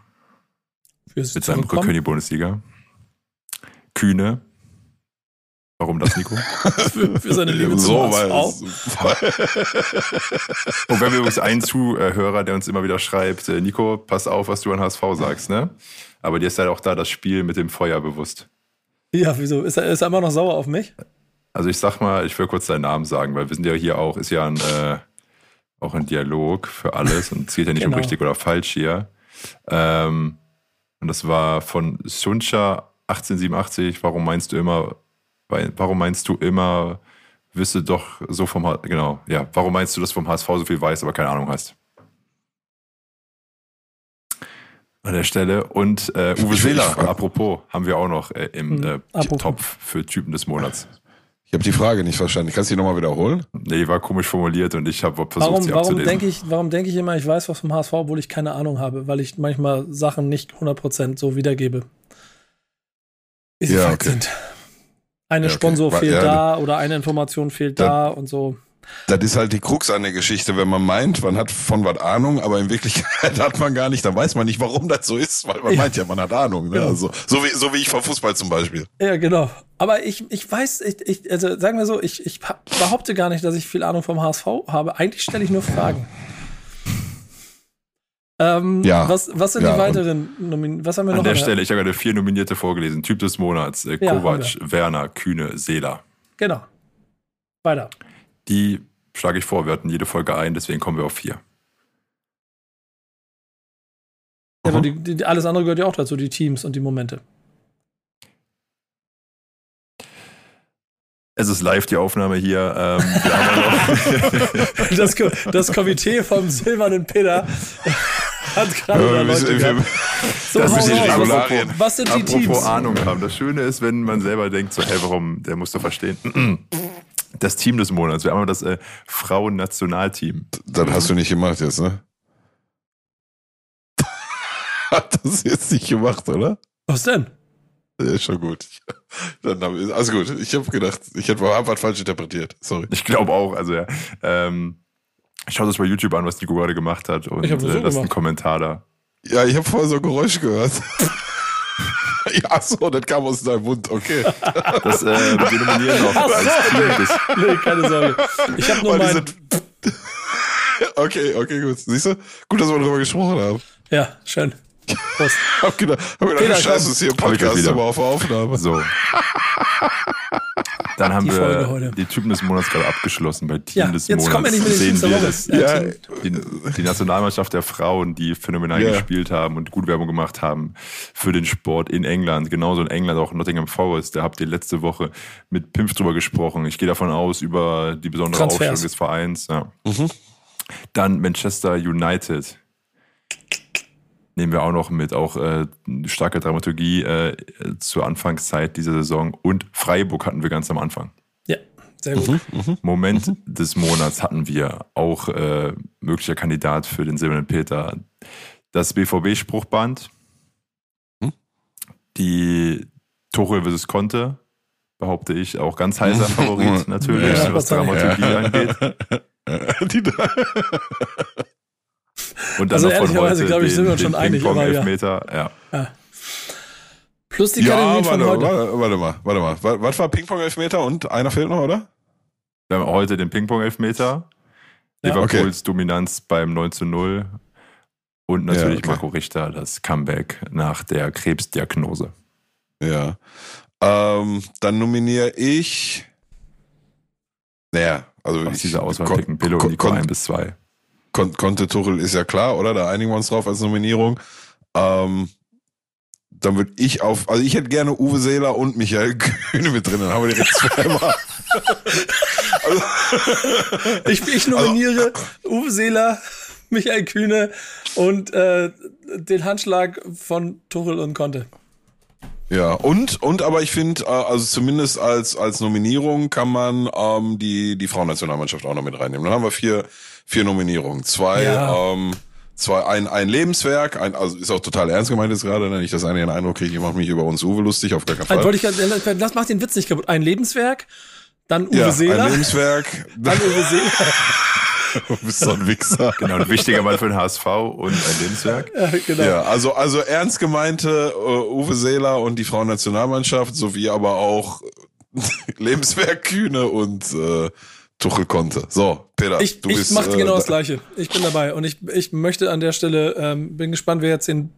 mit seinem Rückkehr in die Bundesliga. Kühne. Warum das, Nico? für, für, seine Liebe so, zum HSV. Und wir haben übrigens einen Zuhörer, der uns immer wieder schreibt, äh, Nico, pass auf, was du an HSV sagst, ne? Aber dir ist halt auch da das Spiel mit dem Feuer bewusst. Ja, wieso? Ist er, ist er immer noch sauer auf mich? Also ich sag mal, ich will kurz deinen Namen sagen, weil wir sind ja hier auch, ist ja ein äh, auch ein Dialog für alles und zählt ja nicht genau. um richtig oder falsch hier. Ähm, und das war von Suncha 1887. Warum meinst du immer, warum meinst du immer, wisse doch so vom, genau, ja, warum meinst du, dass vom HSV so viel weiß, aber keine Ahnung hast? An der Stelle. Und äh, Uwe Seeler, apropos, haben wir auch noch äh, im hm, äh, Topf für Typen des Monats. Ich habe die Frage nicht verstanden. Kannst du die nochmal wiederholen? Nee, war komisch formuliert und ich habe versucht, warum, sie warum denke ich, Warum denke ich immer, ich weiß was vom HSV, obwohl ich keine Ahnung habe, weil ich manchmal Sachen nicht 100% so wiedergebe. Wie sie ja, okay. sind. Eine ja, okay. Sponsor fehlt ja, da oder eine Information fehlt da, da und so. Das ist halt die Krux an der Geschichte, wenn man meint, man hat von was Ahnung, aber in Wirklichkeit hat man gar nicht, dann weiß man nicht, warum das so ist, weil man ja. meint ja, man hat Ahnung. Ne? Genau. Also, so, wie, so wie ich vom Fußball zum Beispiel. Ja, genau. Aber ich, ich weiß, ich, ich, also sagen wir so, ich, ich behaupte gar nicht, dass ich viel Ahnung vom HSV habe. Eigentlich stelle ich nur Fragen. Ähm, ja. Was, was sind ja, die weiteren Nominierungen? Was haben wir noch? An der Stelle, ich habe gerade vier Nominierte vorgelesen. Typ des Monats, äh, Kovac, ja, Werner, Kühne, Seeler. Genau. Weiter. Die schlage ich vor, wir hatten jede Folge ein, deswegen kommen wir auf vier. Ja, aber die, die, alles andere gehört ja auch dazu, die Teams und die Momente. Es ist live die Aufnahme hier. Ähm, das, das, Komitee vom Silbernen Peter hat gerade ja, Leute wir, so, das ist apropos, Was sind die apropos Teams? Ahnung haben. Das Schöne ist, wenn man selber denkt, so, hey, warum, der muss doch verstehen. Das Team des Monats. Wir haben das äh, Frauen-Nationalteam. Das hast du nicht gemacht jetzt, ne? Hat das jetzt nicht gemacht, oder? Was denn? Ja, schon gut. Dann hab ich, also gut, ich habe gedacht, ich hätte was falsch interpretiert. Sorry. Ich glaube auch, also ja. Ähm, schaut euch bei YouTube an, was Nico gerade gemacht hat und ich äh, so äh, lasst einen Kommentar da. Ja, ich habe vorher so ein Geräusch gehört. ja, so, das kam aus deinem Mund, okay. Das, äh, wir nominieren noch als so, nee, keine Sorge. Ich habe nur mein... okay, okay, gut. Siehst du? Gut, dass wir darüber gesprochen haben. Ja, schön. Prost. hab gedacht, hab gedacht Peter, scheiße, ist hier ein Podcast, aber auf Aufnahme. So. Dann haben die wir die Typen des Monats gerade abgeschlossen. Bei Team ja, des jetzt Monats wir sehen wir das, ja, die, die, Nationalmannschaft der Frauen, die phänomenal yeah. gespielt haben und gut Werbung gemacht haben für den Sport in England. Genauso in England auch Nottingham Forest. Da habt ihr letzte Woche mit Pimpf drüber gesprochen. Ich gehe davon aus, über die besondere Transfers. Aufstellung des Vereins. Ja. Mhm. Dann Manchester United nehmen wir auch noch mit, auch äh, starke Dramaturgie äh, zur Anfangszeit dieser Saison und Freiburg hatten wir ganz am Anfang. Ja, sehr gut. Mhm, mhm. Moment mhm. des Monats hatten wir auch äh, möglicher Kandidat für den Silbernen Peter das BVB-Spruchband, mhm. die Tuchel vs. Conte, behaupte ich, auch ganz heißer Favorit natürlich, ja, was Dramaturgie ja. angeht. Die und dann also noch von heute glaube ich, sind wir uns schon einig. Aber Elfmeter, ja. ja. Plus die Kategorie ja, von heute. Warte, warte mal, warte mal. Was war Ping-Pong-Elfmeter und einer fehlt noch, oder? Wir haben heute den Ping-Pong-Elfmeter. Ja. Liverpools okay. Dominanz beim 9 zu 0. Und natürlich ja, okay. Marco Richter, das Comeback nach der Krebsdiagnose. Ja. Ähm, dann nominiere ich. Naja, also. Aus dieser Auswahl picken Pillow und Nico 1 bis 2. Kon Conte Tuchel ist ja klar, oder? Da einigen wir uns drauf als Nominierung. Ähm, dann würde ich auf, also ich hätte gerne Uwe Seeler und Michael Kühne mit drin, dann haben wir direkt zweimal. also, ich, ich nominiere also, Uwe Seeler, Michael Kühne und äh, den Handschlag von Tuchel und Conte. Ja, und, und aber ich finde, äh, also zumindest als, als Nominierung kann man ähm, die, die Frauennationalmannschaft auch noch mit reinnehmen. Dann haben wir vier, vier Nominierungen. Zwei, ja. ähm, zwei, ein, ein Lebenswerk, ein, also ist auch total ernst gemeint jetzt gerade, ne? nicht, dass einer den Eindruck kriegt, ich mache mich über uns Uwe lustig, auf gar keinen Fall. Wollte ich, das macht den Witz nicht kaputt. Ein Lebenswerk, dann Uwe ja, Seeler. Ein Lebenswerk. Dann Uwe Seeler. Du bist so ein Wichser. Genau, ein wichtiger Mann für den HSV und ein Lebenswerk. Ja, genau. ja also, also ernst gemeinte uh, Uwe Seeler und die Frauennationalmannschaft, sowie aber auch Lebenswerk Kühne und äh, Tuchel konnte. So, Peter, ich, du ich bist. Ich mache genau äh, das Gleiche. Ich bin dabei und ich, ich möchte an der Stelle, ähm, bin gespannt, wer jetzt den,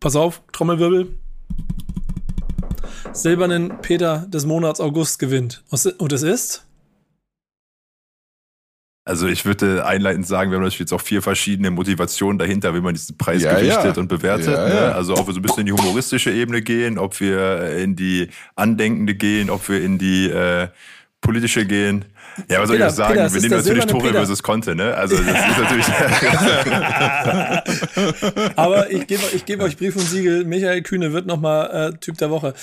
pass auf, Trommelwirbel, silbernen Peter des Monats August gewinnt. Und es ist? Also ich würde einleitend sagen, wir haben natürlich jetzt auch vier verschiedene Motivationen dahinter, wie man diesen Preis ja, gewichtet ja. und bewertet. Ja, ne? Also ob wir so ein bisschen in die humoristische Ebene gehen, ob wir in die andenkende gehen, ob wir in die äh, politische gehen. Ja, was soll Peter, ich sagen? Peter, wir nehmen natürlich Tore Peter. versus Conte, ne? Also das ist natürlich. Aber ich gebe ich geb euch Brief und Siegel, Michael Kühne wird nochmal äh, Typ der Woche.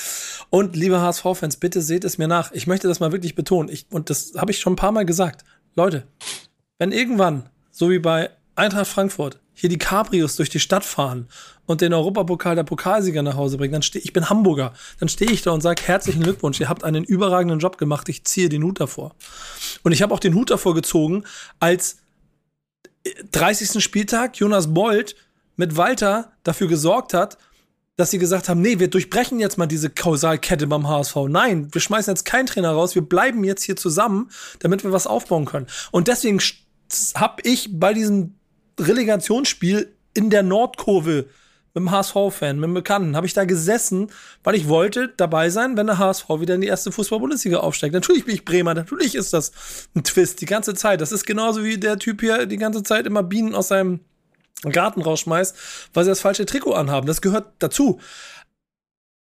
Und liebe HSV-Fans, bitte seht es mir nach. Ich möchte das mal wirklich betonen. Ich, und das habe ich schon ein paar Mal gesagt. Leute, wenn irgendwann, so wie bei Eintracht Frankfurt, hier die Cabrios durch die Stadt fahren und den Europapokal der Pokalsieger nach Hause bringen, dann stehe ich bin Hamburger, dann stehe ich da und sage herzlichen Glückwunsch, ihr habt einen überragenden Job gemacht, ich ziehe den Hut davor. Und ich habe auch den Hut davor gezogen, als 30. Spieltag Jonas Bold mit Walter dafür gesorgt hat, dass sie gesagt haben, nee, wir durchbrechen jetzt mal diese Kausalkette beim HSV. Nein, wir schmeißen jetzt keinen Trainer raus, wir bleiben jetzt hier zusammen, damit wir was aufbauen können. Und deswegen habe ich bei diesem Relegationsspiel in der Nordkurve mit dem HSV-Fan, mit dem Bekannten, habe ich da gesessen, weil ich wollte dabei sein, wenn der HSV wieder in die erste Fußball-Bundesliga aufsteigt. Natürlich bin ich Bremer, natürlich ist das ein Twist die ganze Zeit. Das ist genauso wie der Typ hier die ganze Zeit immer Bienen aus seinem Garten rausschmeißt, weil sie das falsche Trikot anhaben. Das gehört dazu.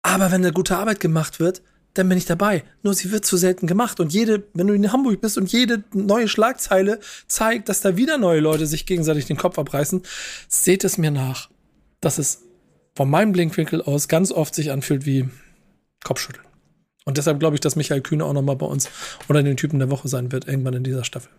Aber wenn eine gute Arbeit gemacht wird, dann bin ich dabei. Nur sie wird zu selten gemacht. Und jede, wenn du in Hamburg bist und jede neue Schlagzeile zeigt, dass da wieder neue Leute sich gegenseitig den Kopf abreißen, seht es mir nach, dass es von meinem Blinkwinkel aus ganz oft sich anfühlt wie Kopfschütteln. Und deshalb glaube ich, dass Michael Kühne auch nochmal bei uns unter den Typen der Woche sein wird, irgendwann in dieser Staffel.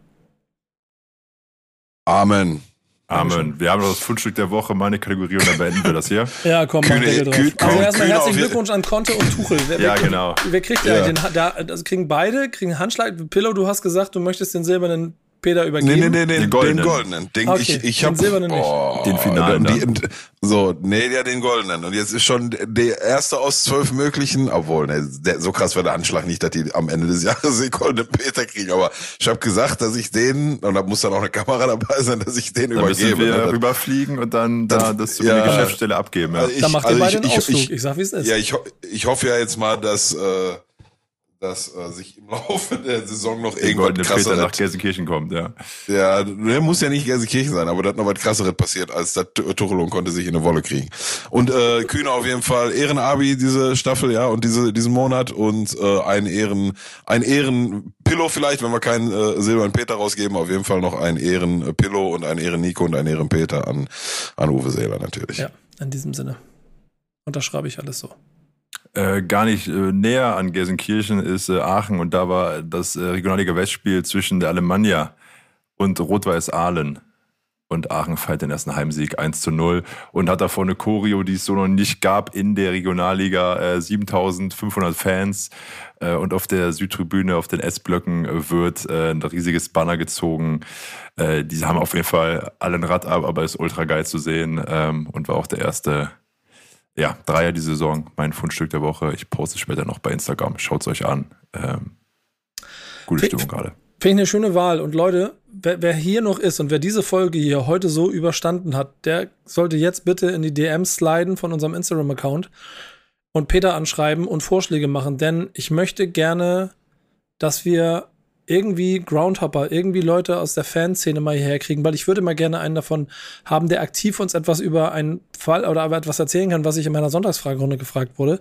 Amen. Amen. Wir haben noch das Fundstück der Woche, meine Kategorie, und dann beenden wir das hier. ja, komm, Kühne, mach drauf. Kühne, also erstmal herzlichen Glückwunsch an Conte und Tuchel. Wer, ja, genau. Wer kriegt ja. den, da, also kriegen beide, kriegen Handschlag. Pillow, du hast gesagt, du möchtest den silbernen Peter übergeben? Nee, nee, nee, nee den goldenen. Den, goldenen. Den, okay, ich, ich hab, den silbernen nicht. Oh, den finalen. Die, so, nee, ja, den goldenen. Und jetzt ist schon der erste aus zwölf möglichen, obwohl, ne, der, so krass war der Anschlag nicht, dass die am Ende des Jahres den goldenen Peter kriegen. Aber ich habe gesagt, dass ich den, und da muss dann auch eine Kamera dabei sein, dass ich den dann übergebe. Dann müssen wir ne? rüberfliegen und dann, dann da das ja, die Geschäftsstelle abgeben. Ja. Also ich, dann macht also ihr beide den Ausflug. Ich, ich, sag, wie es ist. Ja, ich, ich hoffe ja jetzt mal, dass äh, dass äh, sich im Laufe der Saison noch irgendwas krasseres nach Gelsenkirchen kommt, ja. Ja, der muss ja nicht Gelsenkirchen sein, aber da hat noch was krasseres passiert, als der Tuchel konnte sich in eine Wolle kriegen. Und äh, Kühne auf jeden Fall Ehrenabi diese Staffel, ja, und diese diesen Monat und äh, ein Ehren ein Ehren Pillow vielleicht, wenn wir keinen äh, Silber Peter rausgeben, auf jeden Fall noch ein Ehren Pillow und ein Ehren Nico und ein Ehren Peter an an Uwe Seeler natürlich. Ja, in diesem Sinne. Unterschreibe ich alles so. Äh, gar nicht äh, näher an Gelsenkirchen ist äh, Aachen und da war das äh, Regionalliga Westspiel zwischen der Alemannia und Rot-Weiß Aalen. Und Aachen feiert den ersten Heimsieg 1 zu 0 und hat davor eine Choreo, die es so noch nicht gab in der Regionalliga. 7500 Fans und auf der Südtribüne, auf den S-Blöcken wird ein riesiges Banner gezogen. die haben auf jeden Fall allen Rad ab, aber ist ultra geil zu sehen ähm, und war auch der erste ja, Dreier die Saison, mein Fundstück der Woche. Ich poste später noch bei Instagram. Schaut es euch an. Ähm, gute Stimmung gerade. Finde ich eine schöne Wahl. Und Leute, wer, wer, hier noch ist und wer diese Folge hier heute so überstanden hat, der sollte jetzt bitte in die DMs sliden von unserem Instagram-Account und Peter anschreiben und Vorschläge machen. Denn ich möchte gerne, dass wir irgendwie Groundhopper, irgendwie Leute aus der Fanszene mal hierher kriegen, weil ich würde mal gerne einen davon haben, der aktiv uns etwas über einen Fall oder aber etwas erzählen kann, was ich in meiner Sonntagsfragerunde gefragt wurde,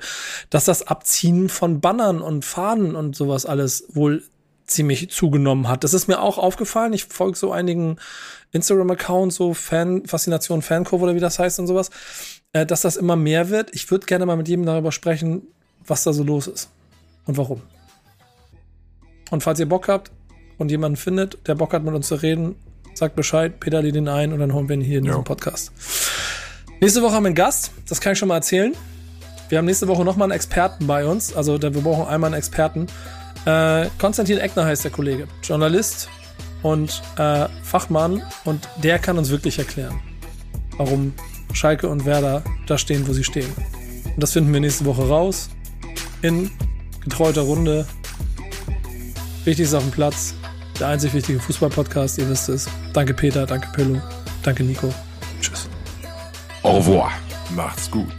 dass das Abziehen von Bannern und Fahnen und sowas alles wohl ziemlich zugenommen hat. Das ist mir auch aufgefallen. Ich folge so einigen Instagram-Accounts, so Fan, Faszination Fankurve oder wie das heißt und sowas, äh, dass das immer mehr wird. Ich würde gerne mal mit jedem darüber sprechen, was da so los ist und warum. Und falls ihr Bock habt und jemanden findet, der Bock hat, mit uns zu reden, sagt Bescheid, Peter lädt ihn ein und dann holen wir ihn hier in ja. diesem Podcast. Nächste Woche haben wir einen Gast, das kann ich schon mal erzählen. Wir haben nächste Woche nochmal einen Experten bei uns, also wir brauchen einmal einen Experten. Äh, Konstantin Eckner heißt der Kollege, Journalist und äh, Fachmann und der kann uns wirklich erklären, warum Schalke und Werder da stehen, wo sie stehen. Und das finden wir nächste Woche raus in getreuter Runde Wichtig ist auf dem Platz. Der einzig wichtige Fußball-Podcast, ihr wisst es. Danke Peter, danke Pillow, danke Nico. Tschüss. Au revoir. Macht's gut.